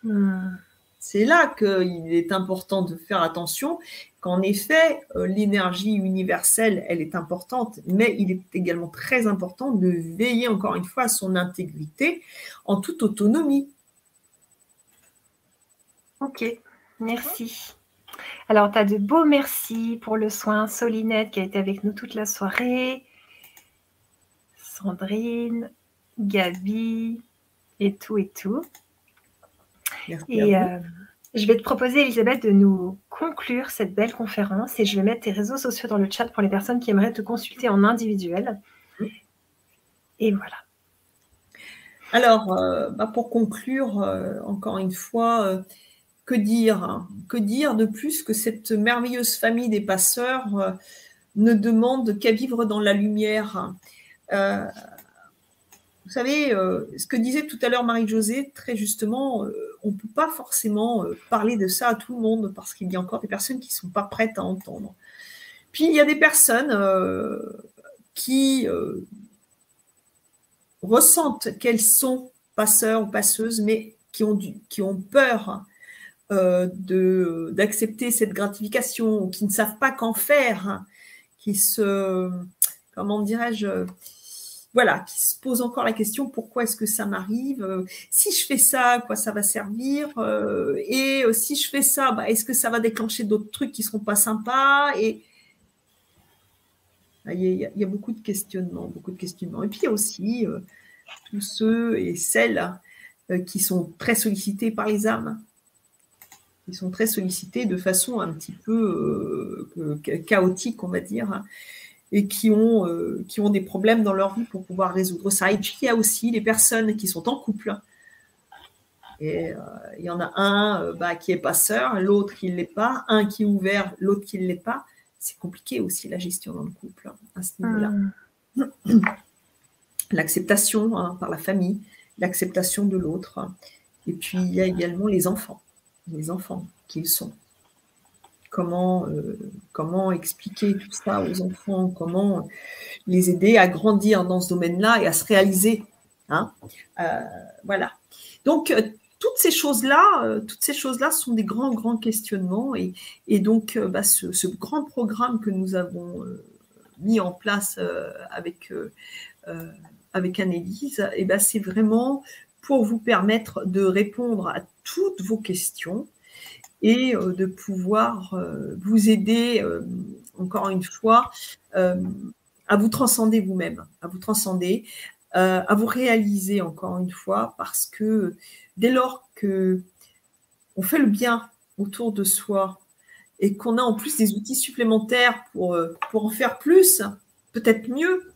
Hmm. C'est là qu'il est important de faire attention qu'en effet, euh, l'énergie universelle, elle est importante, mais il est également très important de veiller encore une fois à son intégrité en toute autonomie. Ok, merci. Alors, tu as de beaux merci pour le soin. Solinette qui a été avec nous toute la soirée. Sandrine, Gabi et tout et tout. et euh, je vais te proposer, Elisabeth, de nous conclure cette belle conférence et je vais mettre tes réseaux sociaux dans le chat pour les personnes qui aimeraient te consulter en individuel. Et voilà. Alors, euh, bah, pour conclure, euh, encore une fois, que dire Que dire de plus que cette merveilleuse famille des passeurs euh, ne demande qu'à vivre dans la lumière? Euh, Vous savez, euh, ce que disait tout à l'heure Marie-Josée, très justement, on ne peut pas forcément parler de ça à tout le monde parce qu'il y a encore des personnes qui ne sont pas prêtes à entendre. Puis il y a des personnes qui ressentent qu'elles sont passeurs ou passeuses, mais qui ont, qui ont peur euh, d'accepter cette gratification, qui ne savent pas qu'en faire, qui se, comment dirais-je, voilà, qui se posent encore la question pourquoi est-ce que ça m'arrive Si je fais ça, à quoi ça va servir Et si je fais ça, bah, est-ce que ça va déclencher d'autres trucs qui seront pas sympas Et il y, a, il y, a, beaucoup de questionnements, beaucoup de questionnements. Et puis il y a aussi tous ceux et celles qui sont très sollicités par les âmes, qui sont très sollicités de façon un petit peu chaotique, on va dire et qui ont, euh, qui ont des problèmes dans leur vie pour pouvoir résoudre ça. Et puis, il y a aussi les personnes qui sont en couple. Et euh, il y en a un euh, bah, qui est passeur, l'autre qui ne l'est pas, un qui est ouvert, l'autre qui ne l'est pas. C'est compliqué aussi la gestion dans le couple hein, à ce niveau-là. Hmm. L'acceptation hein, par la famille, l'acceptation de l'autre. Et puis, il y a également les enfants, les enfants qu'ils sont comment, euh, comment expliquer tout ça aux enfants, comment les aider à grandir dans ce domaine-là et à se réaliser. Hein? Euh, voilà. Donc, euh, toutes ces choses-là, toutes ces choses-là sont des grands, grands questionnements. Et, et donc, bah, ce, grand programme que nous avons mis en place avec, avec Annelise, et eh ben, c'est vraiment pour vous permettre de répondre à toutes vos questions et euh, de pouvoir euh, vous aider, euh, encore une fois, à vous transcender vous-même, à vous transcender, à vous réaliser, encore une fois, parce que dès lors que on fait le bien autour de soi et qu'on a en plus des outils supplémentaires pour, en faire plus, peut-être mieux,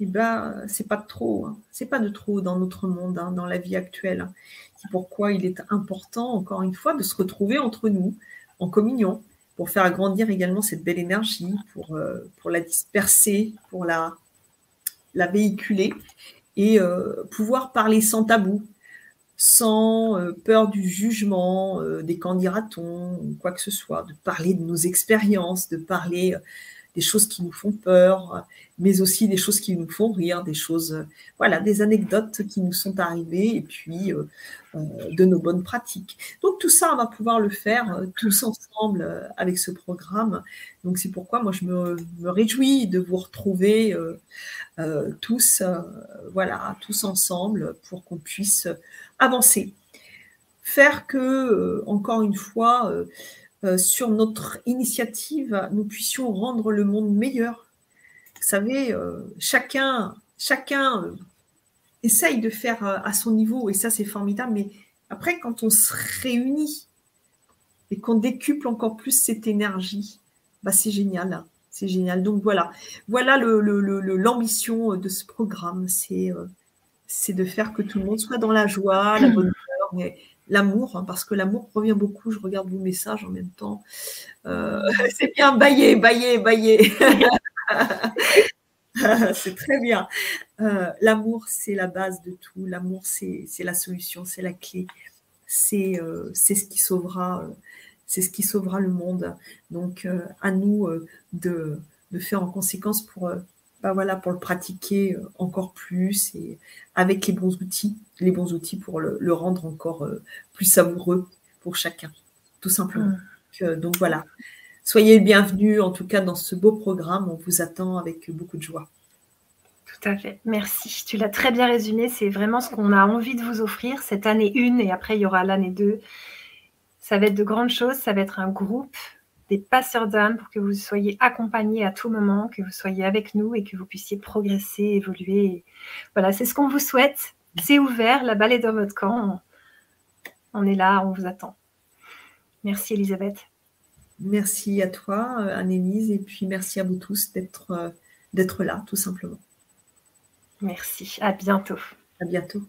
eh ben, c'est pas de trop. Hein. C'est pas de trop dans notre monde, hein, dans la vie actuelle. C'est pourquoi il est important, encore une fois, de se retrouver entre nous en communion pour faire agrandir également cette belle énergie, pour, euh, la disperser, pour la, véhiculer et euh, pouvoir parler sans tabou, sans euh, peur du jugement, des candidatons ou quoi que ce soit, de parler de nos expériences, de parler des choses qui nous font peur, mais aussi des choses qui nous font rire, des choses, voilà, des anecdotes qui nous sont arrivées et puis euh, euh, de nos bonnes pratiques. Donc tout ça, on va pouvoir le faire euh, tous ensemble avec ce programme. Donc c'est pourquoi moi je me, me, réjouis de vous retrouver tous, voilà, tous ensemble pour qu'on puisse avancer. Faire que, encore une fois, euh, sur notre initiative, nous puissions rendre le monde meilleur. Vous savez, euh, chacun, chacun euh, essaye de faire à son niveau, et ça c'est formidable, mais après, quand on se réunit et qu'on décuple encore plus cette énergie, bah, c'est génial. Hein. c'est génial. Donc voilà, voilà l'ambition de ce programme, c'est de faire que tout le monde soit dans la joie, la bonne humeur, l'amour, hein, parce que l'amour revient beaucoup. Je regarde vos messages en même temps. Euh, c'est bien, bailler, bailler, bailler. c'est très bien. Euh, l'amour, c'est la base de tout. L'amour, c'est la solution, c'est la clé. C'est euh, ce qui sauvera. c'est ce qui sauvera le monde. Donc, à nous de, faire en conséquence pour bah voilà, pour le pratiquer euh, encore plus et avec les bons outils, les bons outils pour le, rendre encore euh, plus savoureux pour chacun, tout simplement. Mm. Donc, voilà, soyez bienvenus en tout cas dans ce beau programme. On vous attend avec beaucoup de joie. Tout à fait. Merci. Tu l'as très bien résumé. C'est vraiment ce qu'on a envie de vous offrir cette année 1 et après il y aura l'année 2. Ça va être de grandes choses. Ça va être un groupe des passeurs d'âme pour que vous soyez accompagnés à tout moment, que vous soyez avec nous et que vous puissiez progresser, évoluer. Voilà, c'est ce qu'on vous souhaite. C'est ouvert, la balle est dans votre camp. On est là, on vous attend. Merci Elisabeth. Merci à toi, Anne-Élise, et puis merci à vous tous d'être, d'être là, tout simplement. Merci. À bientôt. À bientôt.